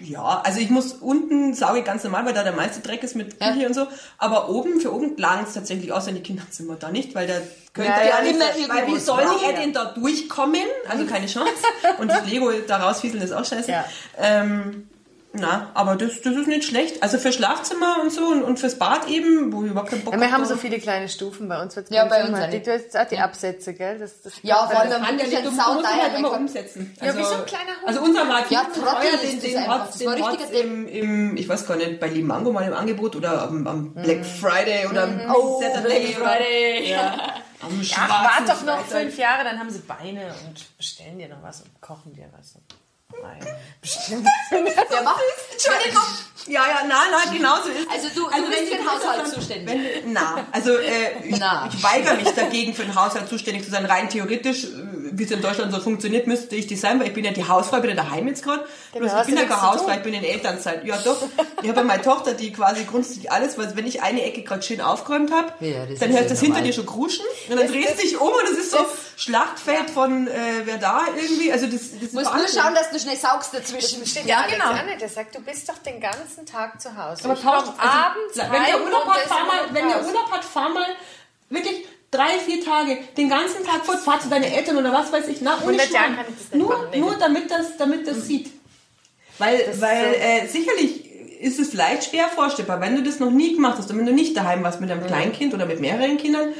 ja, also ich muss unten sauge ganz normal, weil da der meiste Dreck ist mit Ja. Küche und so, aber oben, für oben lagen es tatsächlich aus in die Kinderzimmer da nicht, weil der könnte Ja, ja, ja, nicht, immer weil wie soll er ja. denn da durchkommen? Also keine Chance. Und das Lego da rausfieseln ist auch scheiße. Ja. Ähm, na, aber das, das ist nicht schlecht. Also für Schlafzimmer und so und, und fürs Bad eben, wo ich überhaupt keinen Bock Ja, wir hab, haben so viele kleine Stufen bei uns. Wird's Ja, bei uns nicht. Du hast auch die Absätze, gell? Das, das Ja, vor allem ja Ich musst sau ihn teuer halt immer umsetzen. Ja, wie so ein kleiner Hund. Also unser war Ja, Trottel den, den einfach. hat den richtiger im, im, ich weiß gar nicht, bei Limango mal im Angebot oder am, am Black Friday oder am Oh, Saturday. Black Friday. Oder am Ach, warte doch noch Freitag. fünf Jahre, dann haben sie Beine und bestellen dir noch was und kochen dir was. Nein. Bestimmt. Der macht Entschuldigung. Ja, ja, na, na, genau so ist es. Also du, du wenn bist die für den Haushalt dann- zuständig. Wenn, na, also äh, ich, Na. ich weigere mich dagegen, für den Haushalt zuständig zu sein. Rein theoretisch, äh, wie es in Deutschland so funktioniert, müsste ich das sein, weil ich bin ja die Hausfrau, bin ja daheim jetzt gerade. Hast ich bin ja keine zu Hausfrau, ich bin in Elternzeit. Ja doch, ich habe ja meine Tochter, die quasi grundsätzlich alles, weil wenn ich eine Ecke gerade schön aufgeräumt habe, Ja, das dann du das hinter normal. dir schon kruschen und dann drehst du dich um und es ist so Schlachtfeld von äh, wer da irgendwie. Also das, das ist Musst nur schauen, dass du schnell saugst dazwischen. Ja, genau. genau. Der sagt, du bist doch den ganzen Tag zu Hause. Aber Ich tausch, komm also, abends wenn der Urlaub hat, fahr mal, wenn der. Urlaub hat, fahr mal wirklich drei, vier Tage, den ganzen Tag fort, fahr zu deinen Eltern oder was weiß ich, na, ohne 100 Jahren kann ich das nicht nur, machen, nee. nur damit das, damit das sieht. Weil, ist weil so- äh, sicherlich ist es vielleicht schwer vorstellbar, wenn du das noch nie gemacht hast und wenn du nicht daheim warst mit einem Kleinkind oder mit mehreren Kindern,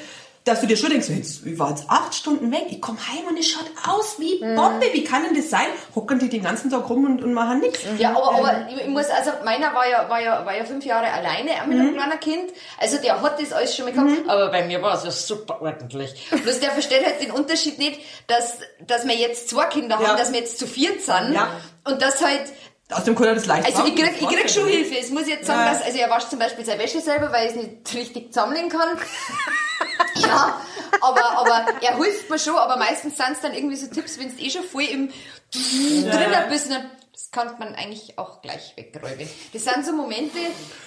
dass du dir schon denkst, jetzt, ich war jetzt acht Stunden weg, ich komme heim und es schaut aus wie Bombe, wie kann denn das sein? Hocken die den ganzen Tag rum und, und machen nichts. Ja, aber, aber ich muss, also meiner war ja, war ja, war ja fünf Jahre alleine mit einem kleinen Kind. Also der hat das alles schon mal gehabt. Aber bei mir war es ja super ordentlich. Bloß der versteht halt den Unterschied nicht, dass, dass wir jetzt zwei Kinder Ja. haben, dass wir jetzt zu viert sind. Ja. Und das halt, Aus dem Kunde das leicht also ich krieg, ich krieg schon. Hilfe. Es muss ich jetzt sagen, Ja. dass, also er wascht zum Beispiel seine Wäsche selber, weil er es nicht richtig zusammenlegen kann. ja, aber, aber er hilft mir schon, aber meistens sind es dann irgendwie so Tipps, wenn es eh schon voll im drinnen bist, dann das kann man eigentlich auch gleich wegräumen. Das sind so Momente,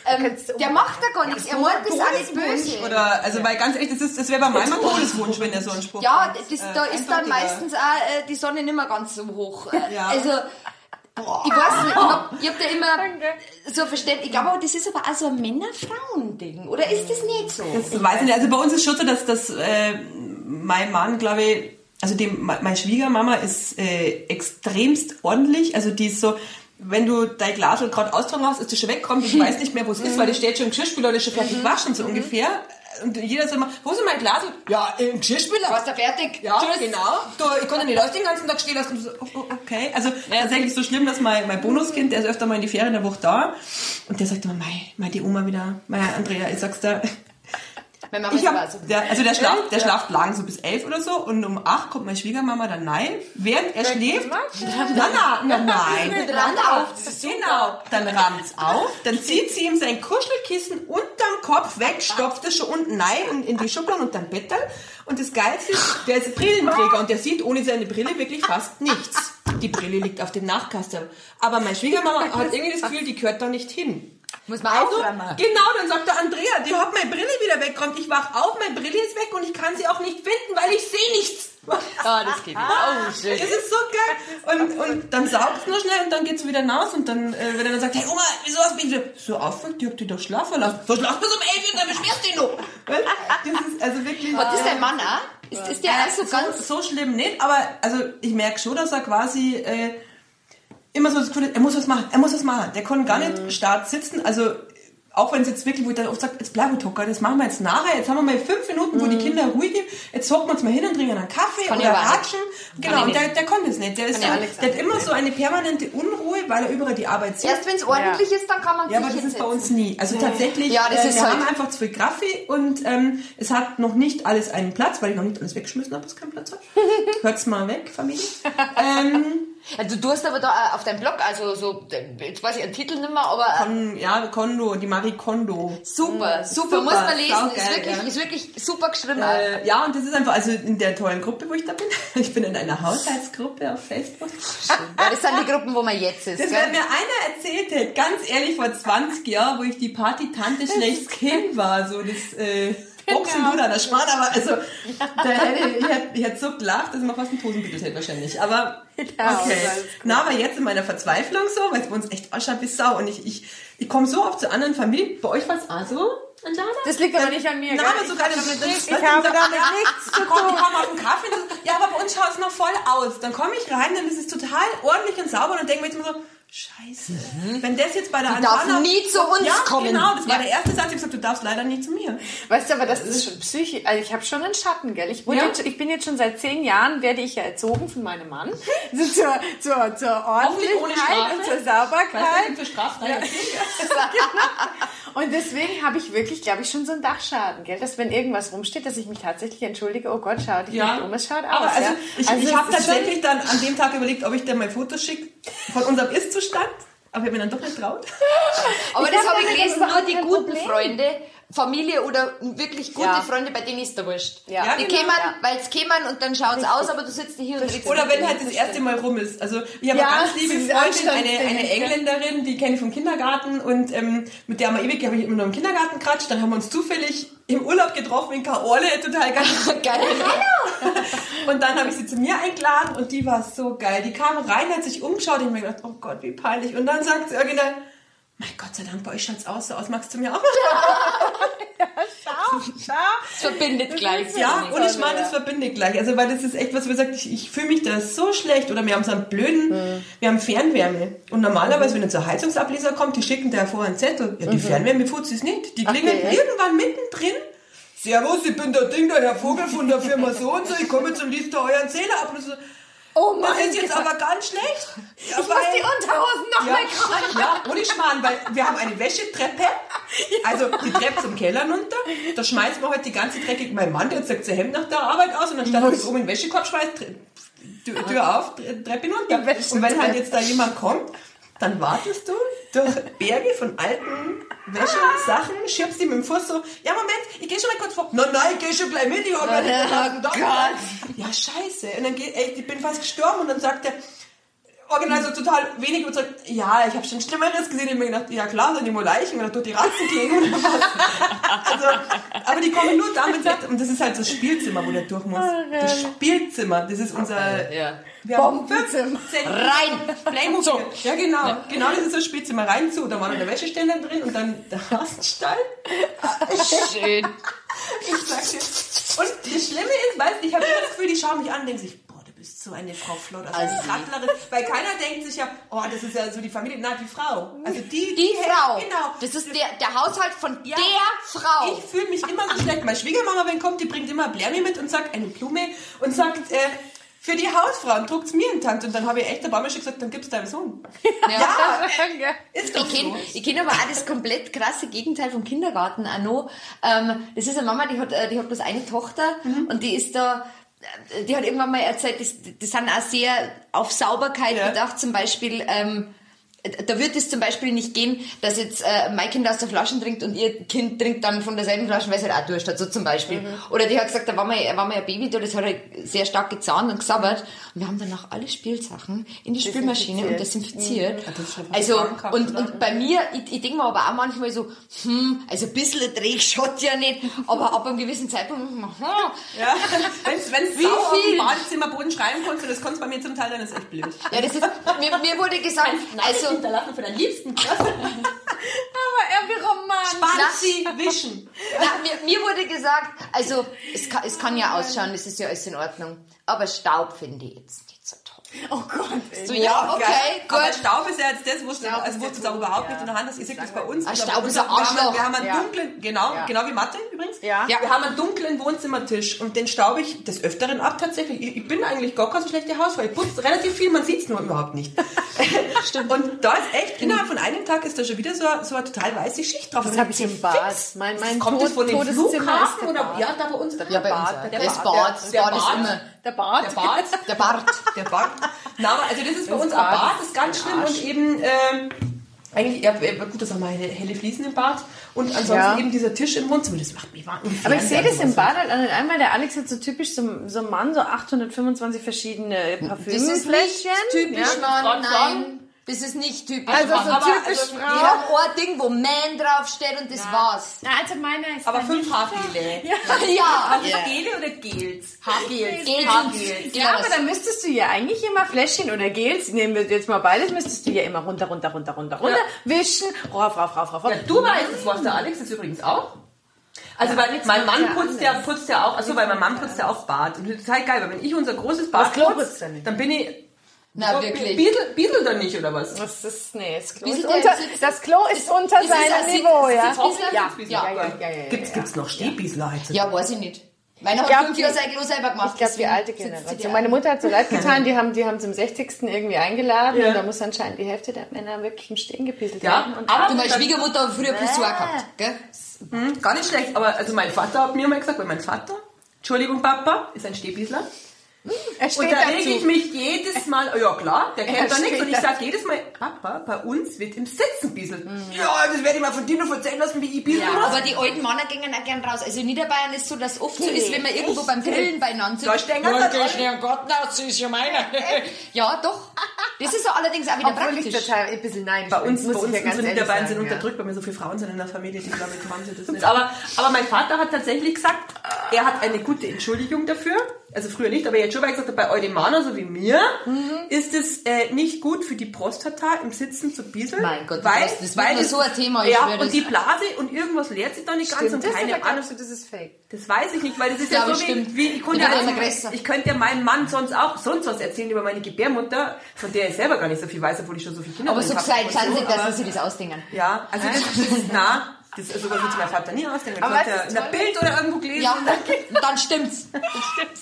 ähm, der macht da gar nichts, er meint das auch nicht böse. Oder, also, weil ganz ehrlich, das, ist, das wäre bei meinem Todeswunsch, wenn der so einen Spruch Ja, macht. das, Äh, da ist dann meistens auch äh, die Sonne nicht mehr ganz so hoch. Äh, Ja. Also, ich weiß nicht, ich hab, ich hab da immer so verstanden, ich glaube aber, das ist aber auch so ein Männer-Frauen-Ding, oder ist das nicht so? Das weiß ich nicht. Also bei uns ist schon so, dass, dass äh, mein Mann, glaube ich, also die, meine Schwiegermama ist äh, extremst ordentlich. Also die ist so, wenn du dein Glas gerade austragen hast, ist das schon weggekommen, ich weiß nicht mehr, wo es ist, weil das steht schon im Geschirrspüler oder ist schon fertig waschen, so ungefähr. Und jeder sagt immer, wo ist mein Glas? Ja, im Geschirrspüler. Warst du fertig? Ja, Tschüss. genau. Du, ich konnte nicht aus den ganzen Tag stehen lassen. Und so, oh, oh, okay. Also tatsächlich so schlimm, dass mein, mein Bonuskind, der ist öfter mal in die Ferien der Woche da. Und der sagt immer, mei, mei, die Oma wieder, mei, Andrea, ich sag's dir. Meine Mama Ich hab, so. der, also der schlaft, der schlaft lang so bis elf oder so und um acht kommt meine Schwiegermama dann nein, während er schläft. Nein, nein, nein, nein. Rand auf. Genau. Dann rammt's auf, dann zieht sie ihm sein Kuschelkissen unterm Kopf weg, stopft es schon unten rein in, in die Schublade unterm Bettel. Und das Geilste ist, der ist Brillenträger und der sieht ohne seine Brille wirklich fast nichts. Die Brille liegt auf dem Nachkasten. Aber meine Schwiegermama hat irgendwie das Gefühl, die gehört da nicht hin. Muss man Also, aufräumen. genau, dann sagt der Andrea, die hat meine Brille wieder weggeräumt. Ich wach auf, meine Brille ist weg und ich kann sie auch nicht finden, weil ich sehe nichts. Ah, das geht nicht. Oh, schön. Es ist so geil. Und, und dann saugt es nur schnell und dann geht es wieder raus und dann, äh, wenn er dann sagt, hey Oma, wieso hast du mich wieder so aufgeweckt? Die habt ihr doch schlafen lassen. So schlaf bis um 11 Uhr, dann beschwerst du dich noch. Das ist also wirklich... Und ist dein Mann auch? Ist, ist der auch so ganz... so, so schlimm nicht, aber also ich merke schon, dass er quasi äh, immer so das Gefühl er muss was machen, er muss was machen. Der kann gar Mhm. nicht stark sitzen, also auch wenn es jetzt wirklich, wo ich dann oft sage, jetzt bleib ich hocker, das machen wir jetzt nachher, jetzt haben wir mal fünf Minuten, wo die Kinder ruhig sind, jetzt hocken wir uns mal hin und trinken einen Kaffee Mhm. Kann oder ratschen. Genau, und der, der kann das nicht. Der, ist so, der hat immer so eine permanente Unruhe, weil er überall die Arbeit sieht. Erst wenn es ordentlich ist, dann kann man Ja, aber das ist bei uns nie. Also tatsächlich, Ja, das äh, ist wir halt- haben einfach zu viel Kaffee und ähm, es hat noch nicht alles einen Platz, weil ich noch nicht alles weggeschmissen habe, was keinen Platz hat. Hört's mal weg, Familie. ähm, Ja, du, hast aber da äh, auf deinem Blog, also so, äh, jetzt weiß ich den Titel nicht mehr, aber äh, Kon, ja, Kondo, die Marie Kondo. super, super, Super, muss man lesen, ist wirklich, ja. ist wirklich super geschrieben. Äh, ja, und das ist einfach, also in der tollen Gruppe, wo ich da bin. Ich bin in einer Haushaltsgruppe auf Facebook. ja, das sind die Gruppen, wo man jetzt ist. Das gell? wird mir einer erzählt, hat, ganz ehrlich, vor 20 Jahren, wo ich die Party-Tante schlecht Kind war, so das äh, Boxen oder der Schmarrn, aber also, da hätte, ich, hätte, ich hätte so gelacht, dass man fast einen Tosenbüttel hätte wahrscheinlich. Aber, okay. Na, aber jetzt in meiner Verzweiflung so, weil es bei uns echt ausschaut wie Sau und ich, ich, ich komme so oft zu anderen Familien. Bei euch war es auch so? Das liegt aber nicht an mir. Gell? aber sogar ich das, das, das, ich habe das- damit ja, nichts zu tun. Ich komme auf den Kaffee und so, ja, aber bei uns schaut es noch voll aus. Dann komme ich rein, dann ist es total ordentlich und sauber und dann denke ich mir jetzt immer so, Scheiße. Wenn das jetzt bei der Andana- nie zu uns ja, kommen. genau, das war Ja. der erste Satz. Ich habe gesagt, du darfst leider nicht zu mir. Weißt du, aber das ist schon psychisch. Also ich habe schon einen Schatten, gell? Ich, Ja. jetzt, ich bin jetzt schon seit zehn Jahren, werde ich ja erzogen von meinem Mann. So zur, zur, zur Ordentlichkeit und zur Sauberkeit. denn für straffrei? Und deswegen habe ich wirklich, glaube ich, schon so einen Dachschaden, gell? Dass wenn irgendwas rumsteht, dass ich mich tatsächlich entschuldige, oh Gott, schau dich Ja, nicht um, es schaut aus. aber also, ja? ich, Also ich habe ist tatsächlich dann an dem Tag überlegt, ob ich dir mal Fotos schicke von unserem Ist-Zustand. Aber ich habe mir dann doch nicht traut. Aber Ich das hab habe ich gelesen, nur die guten. Freunde, Familie oder wirklich gute Ja. Freunde, bei denen ist der wurscht. Ja. Ja, Die genau. kämen, Ja. weil es kämen und dann schaut es aus, aber du sitzt hier und redest Oder wenn halt das erste Mal rum ist. Also ich habe Ja, eine ganz liebe Freundin, eine, eine? Engländerin, die kenne ich vom Kindergarten und ähm, mit der haben wir ewig, habe ich immer noch im Kindergarten geratscht. Dann haben wir uns zufällig im Urlaub getroffen in Kaorle, total geil. Geil. Und dann habe ich sie zu mir eingeladen und die war so geil. Die kam rein, hat sich umgeschaut und ich mir gedacht, oh Gott, wie peinlich. Und dann sagt sie original, mein Gott sei Dank, bei euch schaut's aus, so aus magst du mir auch mal Es verbindet gleich. Ja, und ich meine, das verbindet gleich. Also, weil das ist echt was, wo sagt, ich, ich fühle mich da so schlecht. Oder wir haben so einen blöden, wir haben Fernwärme. Und normalerweise, wenn jetzt so ein Heizungsableser kommt, die schicken da vorher einen Zettel. Ja, die Fernwärme futzt es nicht. Die klingelt Okay. irgendwann mittendrin. Servus, ich bin der Ding, der Herr Vogel von der Firma so und so. Ich komme jetzt und liest da euren Zähler ab. Und so, Oh das mein ist jetzt Gott. aber ganz schlecht. Ich muss die Unterhosen noch ja, wegräumen. ja, ohne Schmarrn, weil wir haben eine Wäschetreppe, also die Treppe zum Keller runter, da schmeißen wir halt die ganze dreckige, mein Mann, der hat sagt, sein Hemd nach der Arbeit aus und dann dass er oben in den Wäschekorb schmeißt, Tür, Tür auf, Tre- Treppe runter. Und wenn halt jetzt da jemand kommt, dann wartest du durch Berge von alten Wäschesachen, schiebst die mit dem Fuß so, ja Moment, ich gehe schon mal kurz vor. Nein, nein, ich gehe schon gleich mit, ich hab gar nicht Oh. Gott. Ja, scheiße. Und dann geht, echt, ich bin fast gestorben und dann sagt er, original so total wenig überzeugt, ja, ich habe schon Schlimmeres gesehen. Ich hab mir gedacht, ja klar, sind die mal Leichen oder durch die Ratzen klingen oder was. Also, aber die kommen nur damit weg. Und das ist halt das Spielzimmer, wo der durch muss. Das Spielzimmer, das ist unser... Ja. Wir haben Bombenzimmer. 15 Rein! Playmobil. So. Ja, genau. Genau, das ist so ein Spielzimmer. Rein zu. Da war noch der Wäscheständer drin und dann der Hasenstall. Schön. Ich sag dir. Und das Schlimme ist, weißt du, ich habe immer das Gefühl, die schauen mich an und denken sich, bist so eine Frau Flott, also eine Rattlerin. Weil keiner denkt sich ja, oh, das ist ja so die Familie, na, die Frau. Also die, Die Frau. Genau. Das ist der, der Haushalt von Ja. der Frau. Ich fühle mich immer so schlecht. Meine Schwiegermama, wenn kommt, die bringt immer Blärmi mit und sagt eine Blume und sagt, äh, für die Hausfrau und druckt mir in Hand. Und dann habe ich echt der Baume schon gesagt, dann gibst deinem Sohn. Ja, ist doch Ich kenne so. ich kenn aber auch das komplett krasse Gegenteil vom Kindergarten auch noch. Ähm, das ist eine Mama, die hat, äh, die hat bloß eine Tochter Mhm. und die ist da, die hat irgendwann mal erzählt, das, das sind auch sehr auf Sauberkeit Ja. bedacht, zum Beispiel, ähm, da wird es zum Beispiel nicht gehen, dass jetzt äh, mein Kind aus der Flaschen trinkt und ihr Kind trinkt dann von derselben Flasche, weil es halt auch Durst hat, so zum Beispiel. Mhm. Oder die hat gesagt, da war mal, war mal ein Baby da, das hat halt sehr stark gezahnt und gesabbert. Und wir haben danach alle Spielsachen in die Spülmaschine und desinfiziert. Mhm. Also, und, und bei mir, ich, ich denke mir aber auch manchmal so, hm, also ein bisschen Dreck schaut ja nicht, aber ab einem gewissen Zeitpunkt, hm, Ja, wenn's, wenn's Wie auf viel? dem Badezimmerboden schreiben kannst, das kannst du bei mir zum Teil, dann ist echt blöd. ja, das ist, mir, mir wurde gesagt, also, hinterlassen für deinen Liebsten. Aber er wie romantisch. Wischen. Na, mir, mir wurde gesagt, also es kann, es kann ja ausschauen, es ist ja alles in Ordnung. Aber Staub finde ich jetzt. Oh Gott. So, ja, okay, Aber gut. Staub ist ja jetzt das, du, Staub also ist es auch Tod, überhaupt ja. nicht in der Hand. Ihr seht das bei uns. Ah, Staub ist ein Arschloch. Wir haben, wir haben einen Ja. dunklen, genau, Ja. genau wie Mathe übrigens. Ja. Ja. Wir haben einen dunklen Wohnzimmertisch und den staube ich des Öfteren ab tatsächlich. Ich, ich bin eigentlich gar keine so schlechte Hausfrau. Ich putze relativ viel, man sieht es nur überhaupt nicht. Stimmt. Und da ist echt, innerhalb von einem Tag ist da schon wieder so, eine- so eine total weiße Schicht drauf. Das habe ich im Bad. Mein, mein Kommt das von dem ist Flughafen der oder? Bad. Ja, da bei uns. Ja, bei uns. Bart, auch. der Das Bad, das der Bad ist immer. Der Bart. Der Bart. Der Bart. Der Bart. Na, aber also das ist bei Das uns ein Bad, ist das ist ganz schlimm Arsch. und eben ähm, eigentlich, ja, äh, gut, das haben wir helle, helle Fliesen im Bad und ansonsten Ja. eben dieser Tisch im Wohnzimmer, das macht mich wahnsinnig. Aber ich sehe das im Bad halt an. Einmal der Alex hat so typisch so, so ein Mann, so 825 verschiedene Das Parfümfläschchen. ist nicht typisch, ja. Mann, nein. Das ist nicht typisch. Also so Aber- typisch also, Frau. Wir haben ein Ding, wo Man draufsteht und das war's. Na, also meiner ist Aber fünf Haargele. Ja, Also ja. Gele oder Gels? Haargels. Gels. Haargels. Ja, aber dann müsstest du ja eigentlich immer Fläschchen oder Gels, nehmen wir jetzt mal beides, müsstest du ja immer runter, runter, runter, runter, runter, wischen, rauf, rauf, rauf, rauf, rauf. Ja, du weißt es, was der Alex ist übrigens auch. Also weil mein Mann ja putzt ja, putzt ja auch, also weil mein Mann putzt ja auch Bad. Und das ist total geil, weil wenn ich unser großes Das Bad putze, dann bin ich... Na, Oh, wirklich. Biedel, Biedel dann nicht, oder was? Das ist, nee, das Klo, ist unter, das Klo ist unter Ist seinem Niveau, ja. Ja, ja, ja, ja, ja, Gibt's, gibt's noch Stehbiesler heutzutage? Ja, weiß ich nicht. Meiner hat fünf Jahre sein Klo selber gemacht. Ich glaube, die alte Generation. Meine ein. Mutter hat so leid getan, die haben, die haben zum 60. irgendwie eingeladen Ja. und da muss anscheinend die Hälfte der Männer wirklich im Stehen gepieselt Ja, werden. Und aber- Du, meine Schwiegermutter hat früher Pissoir gehabt, gell? Hm, gar nicht schlecht, aber also mein Vater hat mir mal gesagt, weil mein Vater, Entschuldigung Papa, ist ein Stehbiesler. Er Und da reg ich mich jedes Mal, oh ja klar, der Er kennt da nichts. Und ich da- sag jedes Mal, Papa, bei uns wird im Sitzen bieselt. Ja, das werde ich mal von dir noch erzählen lassen, wie ich biesel Ja, muss. aber die alten Männer gingen auch gern raus. Also in Niederbayern ist so, dass oft so ist, wenn man irgendwo beim Grillen beieinander Da sitzt. stehen Ja, am Garten aus, das ist ja meiner. ja, doch. Das ist so allerdings auch wieder Obwohl ich praktisch. total ein bisschen neidisch Bei uns, muss bei ich uns ja ganz unsere ehrlich Niederbayern sind unterdrückt, weil wir so viele Frauen sind in der Familie, die glaube ich haben sie das nicht. Aber, aber mein Vater hat tatsächlich gesagt, er hat eine gute Entschuldigung dafür. Also früher nicht, aber jetzt schon, weil er gesagt bei Eudemanern so wie mir ist es äh, nicht gut für die Prostata im Sitzen zu bieseln. Mein Gott, weil, das- wird weil so ein Thema, ich Ja, das- und die Blase und irgendwas leert sich da nicht ganz Stimmt und das keine Ahnung. glaubst du, das ist fake? Das weiß ich nicht, weil das ist Ja, ja, so wie, stimmt. wie ich, konnte größer. ich könnte ja meinem Mann sonst auch sonst was erzählen über meine Gebärmutter, von der ich selber gar nicht so viel weiß, obwohl ich schon so viele Kinder Aber so Und sind sie, dass sie das ausdenken. Ja, also das, ist nah. Das ist sowas wird mein Vater nie ausdenken. Was er ist in der? Bild oder irgendwo gelesen. Ja, dann stimmt's. Dann stimmt's.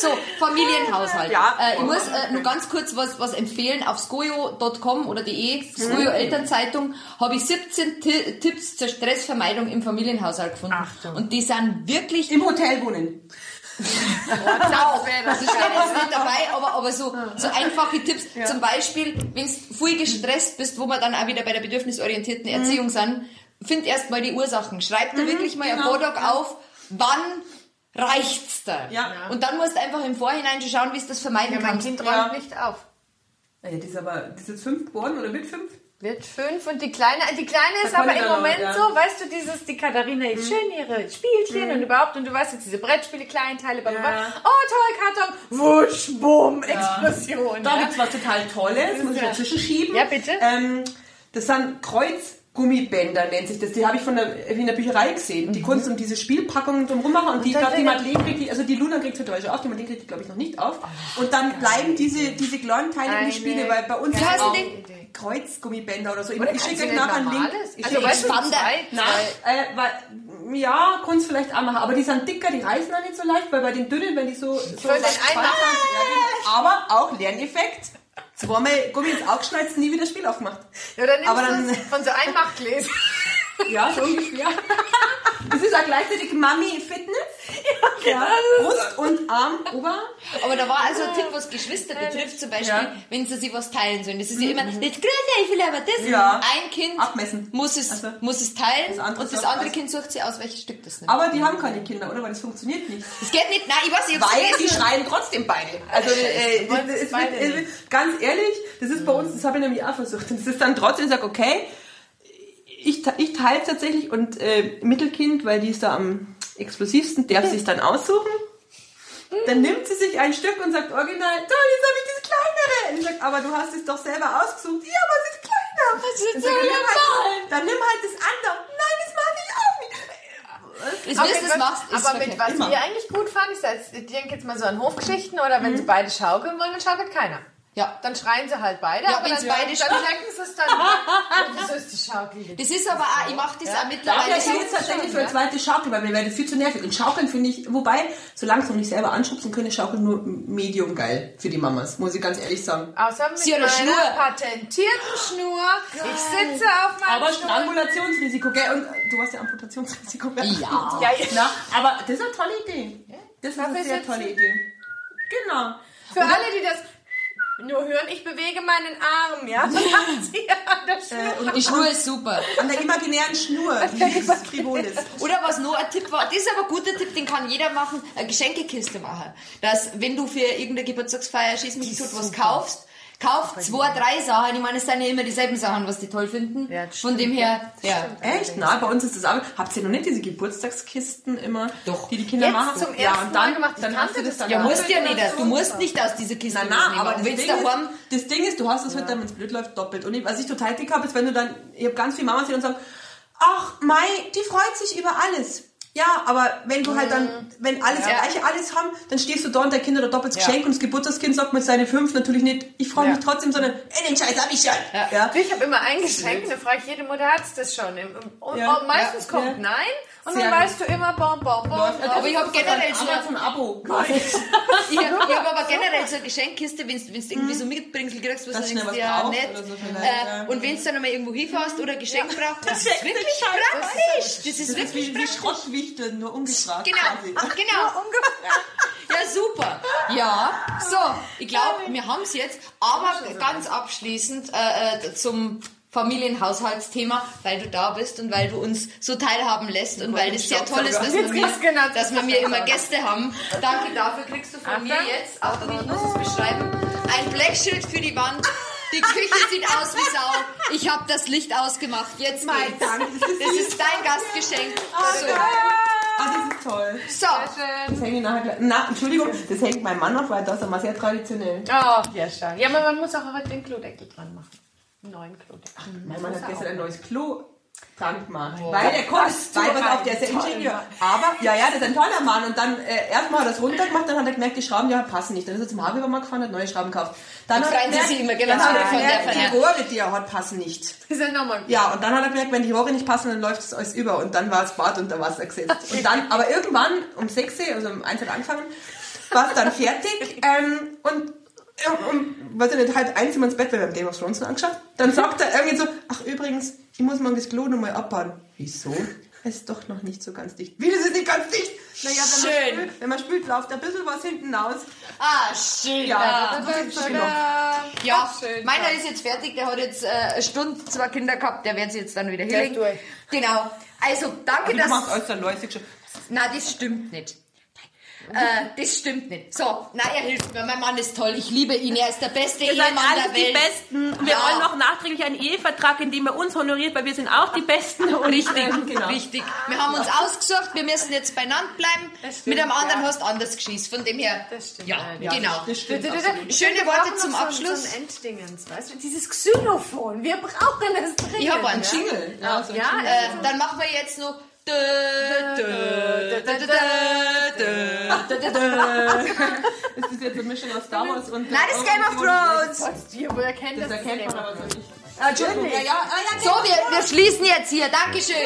So, Familienhaushalt. Ja. Äh, ich muss äh, nur ganz kurz was, was empfehlen. Auf skojo.com oder de, Skojo Elternzeitung, habe ich 17 Ti Tipps zur Stressvermeidung im Familienhaushalt gefunden. Achtung. Und die sind wirklich Im Hotel wohnen. Genau, das steht jetzt nicht dabei, aber, aber so, so einfache Tipps. Zum Beispiel, wenn du viel gestresst bist, wo wir dann auch wieder bei der bedürfnisorientierten Erziehung sind, find erst mal die Ursachen. Schreib dir wirklich mal genau. ein Podok auf, wann reicht's da? Ja. Und dann musst du einfach im Vorhinein schauen, wie du das vermeiden Ja, mein kannst. Kind Ja. räumt nicht auf. Naja, die ist aber, die ist jetzt fünf geworden oder mit fünf? Wird fünf und die Kleine, die Kleine ist aber im Moment auch, ja. so, weißt du, dieses, die Katharina ist schön, ihre Spielchen und überhaupt, und du weißt jetzt diese Brettspiele, Kleinteile, bla, bla, bla. Ja. oh toll, Karton, wusch, bumm, Explosion. Da ja. gibt's was total Tolles, muss ich Ja. dazwischen schieben. Ja, bitte. Ähm, das sind Kreuzgummibänder, nennt sich das. Die habe ich von der, in der Bücherei gesehen. Die Kunst um diese Spielpackungen drum machen. Und die, ich glaube, die Madeleine kriegt die, also die Luna kriegt heute schon auf, die Madeleine kriegt die, glaube ich, noch nicht auf. Und dann bleiben diese, diese kleinen Teile in die Spiele, weil bei uns heißt auch? Kreuzgummibänder oder so. Ich, ich schicke euch nachher einen Link. Ich Also, weißt du, Nein, äh, weil, ja, kannst vielleicht auch machen, aber die sind dicker, die reißen auch nicht so leicht, weil bei den dünnen, wenn die so, so den ja, genau. aber auch Lerneffekt. Zweimal Gummi ins Auge geschnalzt, nie wieder Spiel aufgemacht. Ja, dann nimmst Aber dann- von so Einmachgläsern. Ja, so ungefähr. Das ist auch gleichzeitig Mami Fitness. Ja, Brust und Arm, Ober. Aber da war also ein Tipp, was Geschwister betrifft, zum Beispiel, Ja. wenn sie sich was teilen sollen. Das ist ja immer, das größte, ich will aber das. Ja. Ein Kind Abmessen. muss es, Also, muss es teilen das und das andere. Kind sucht sich aus, welches Stück das nimmt. Aber die haben keine Kinder, oder? Weil das funktioniert nicht. Das geht nicht, nein, ich weiß, ich hab's Weil die schreien trotzdem beide. Also äh, das ist, beide äh, ganz ehrlich, das ist bei uns, das habe ich nämlich auch versucht. Und das ist dann trotzdem, ich sage, okay, ich, ich teile es tatsächlich und äh, Mittelkind, weil die ist da am explosivsten, darf sich dann aussuchen. Dann nimmt sie sich ein Stück und sagt original, so, jetzt habe ich das kleinere. Und ich sage, aber du hast es doch selber ausgesucht. Ja, aber es ist kleiner. Das ist Dann sag ich, nimm halt, dann nimm halt das andere. Nein, das mache ich auch nicht. Das was- machst, ist aber mit was Immer. ihr eigentlich gut fand, ist jetzt, ich denke jetzt mal so an Hofgeschichten oder wenn sie beide schaukeln wollen, dann schaukelt keiner. Ja. Dann schreien sie halt beide, Ja, aber dann, beide dann checken sie es dann. Und wieso ist die Schaukel? Das ist aber auch, ich mache das auch Dafür mittlerweile ist jetzt tatsächlich für eine zweite Schaukel, weil mir wäre das viel zu nervig. Und Schaukeln finde ich, wobei, solange es noch nicht selber anschubsen können, Schaukeln nur medium geil für die Mamas, muss ich ganz ehrlich sagen. Außer mit Sie meiner Schnur. patentierten Schnur. Ich sitze auf meinem Aber. Strangulationsrisiko, gell? Und äh, du hast ja Amputationsrisiko? Ja. Ja, ja. Na, aber das ist eine tolle Idee. Das ist Dafür eine sehr tolle Idee. Genau. Für alle, die das nur hören, ich bewege meinen Arm, ja? An der Schnur. Und, Die Schnur ist super. an der imaginären Schnur, die frivol ist. Oder was noch ein Tipp war, das ist aber ein guter Tipp, den kann jeder machen, eine Geschenkekiste machen. Dass, wenn du für irgendeine Geburtstagsfeier, schieß mich tot, was kaufst, kauf zwei, drei Sachen. Ich meine, es sind ja immer dieselben Sachen, was die toll finden. Ja, das Von dem her, ja. Echt? Na, bei uns ist das auch. Habt ihr noch nicht diese Geburtstagskisten immer, Doch. die die Kinder Jetzt machen? zum ja, und dann, gemacht. Dann hast du das dann das Ja, Ja, musst ja nicht, das du musst nicht aus dieser Kiste na, nehmen. aber Und das Ding, ist, das Ding ist, du hast es halt dann, wenn es blöd läuft, doppelt. Und ich, was ich total dick habe, ist, wenn du dann, ich habe ganz viele Mamas, die dann sagen, ach, Mai, die freut sich über alles. Ja, aber wenn du halt dann, wenn alles Ja. gleiche alles haben, dann stehst du da und dein Kind hat ein doppeltes Ja. Geschenk und das Geburtstagskind sagt mit seinen fünf natürlich nicht, ich freue mich Ja. trotzdem, sondern, ey, den Scheiß hab ich schon. Ja. Ja. Ich habe immer ein Geschenk, dann frage ich jede Mutter, hat's das schon? Und Ja. und meistens Ja. kommt Ja. nein und Sehr dann gut. weißt du immer, bom, bom, bom. Aber ich hab generell so- ein Abo. ich habe hab aber generell so eine Geschenkkiste, wenn du irgendwie so Mitbringsel kriegst, was denkst, was ja, brauchst nett. so Äh, ja. und wenn du dann einmal irgendwo hinfährst oder ein Geschenk brauchst, das ist Geschenk wirklich ist scheiße. praktisch. Das ist Das ist wirklich wie. Schrottwichteln, nur umgefragt. Genau, quasi. genau. Ja, super. Ja, so, ich glaube, wir haben es jetzt. Aber ganz abschließend äh, äh, zum Familienhaushaltsthema, weil du da bist und weil du uns so teilhaben lässt und weil das sehr toll ist, dass wir, mir, genau dass wir mir immer Gäste haben. Danke dafür, kriegst du von mir Achtung. jetzt, Achtung, ich muss es beschreiben, ein Blechschild für die Wand. Die Küche sieht aus wie Sau. Ich habe das Licht ausgemacht. Jetzt Mein geht's. Dank, das ist dein Gastgeschenk. So. Ah, das ist toll. so. Das hänge ich nachher gleich. Na, Entschuldigung, das hängt mein Mann auf, weil das ist immer sehr traditionell. Oh, ja, schau. Ja, aber man muss auch heute den Klodeckel dran machen. Neuen Klodeckel. Mein Mann hat gestern ein neues Klo dran gemacht. Weil der kommt, weil pass auf, der ist ja Ingenieur. Mann. Aber, ja, ja, das ist ein toller Mann. Und dann, äh, erstmal hat er das runtergemacht, dann hat er gemerkt, die Schrauben, ja, passen nicht. Dann ist er zum Haarweber gefahren, hat neue Schrauben gekauft. Dann Da hat er gemerkt, immer, gell, dann hat er gemerkt, die Rohre, die er hat, passen nicht. Das ist ja nochmal. Ja, und dann hat er gemerkt, wenn die Rohre nicht passen, dann läuft es alles über. Und dann war das Bad unter Wasser gesetzt. Und dann, aber irgendwann um 6 Uhr, also um 1 Uhr angefangen, war es dann fertig. Ähm, und um, weiß ich nicht, halb eins sind wir ins Bett, weil wir haben Game of Thrones noch angeschaut. Dann sagt er irgendwie so, ach übrigens, ich muss morgen das Klo nochmal abbauen. Wieso? Es ist doch noch nicht so ganz dicht. Wie, das ist nicht ganz dicht? Naja, wenn man Schön. spült, wenn man spült, läuft ein bisschen was hinten raus. Ah, schön. Ja, das ist noch. Ja, schön, meiner ist jetzt fertig, der hat jetzt äh, eine Stunde zwei Kinder gehabt, der wird sie jetzt dann wieder hinlegen. Genau. Also, danke, Du dass... machst alles dann schon. Nein, das stimmt nicht. Äh, das stimmt nicht. So, nein, er hilft mir. Mein Mann ist toll. Ich liebe ihn. Er ist der beste seid Ehemann alle der die Welt. Besten. Wir Ja. wollen noch nachträglich einen Ehevertrag, in dem er uns honoriert, weil wir sind auch die Besten. Und Richtig, Genau. richtig. Wir haben uns ausgesucht, wir müssen jetzt beieinander bleiben. Das stimmt, Mit einem anderen ja. hast du anders geschießt. Von dem her, Das stimmt ja, allerdings. genau. Das stimmt. Absolut. ich Schöne wir Worte zum noch so ein- Abschluss. So ein Enddingens, weißt du? Dieses Xylophon. Wir brauchen es dringend. Ich hab einen ja? Jingle. Ja, so ein Ja, Jingle. Äh, dann machen wir jetzt noch. Das ist jetzt eine Mischung aus Star Wars und... Nein, das ist Game of Thrones. Dir, woher kennt Das das? erkennt man aber so nicht. Ah, ja, So, wir, wir schließen jetzt hier. Dankeschön.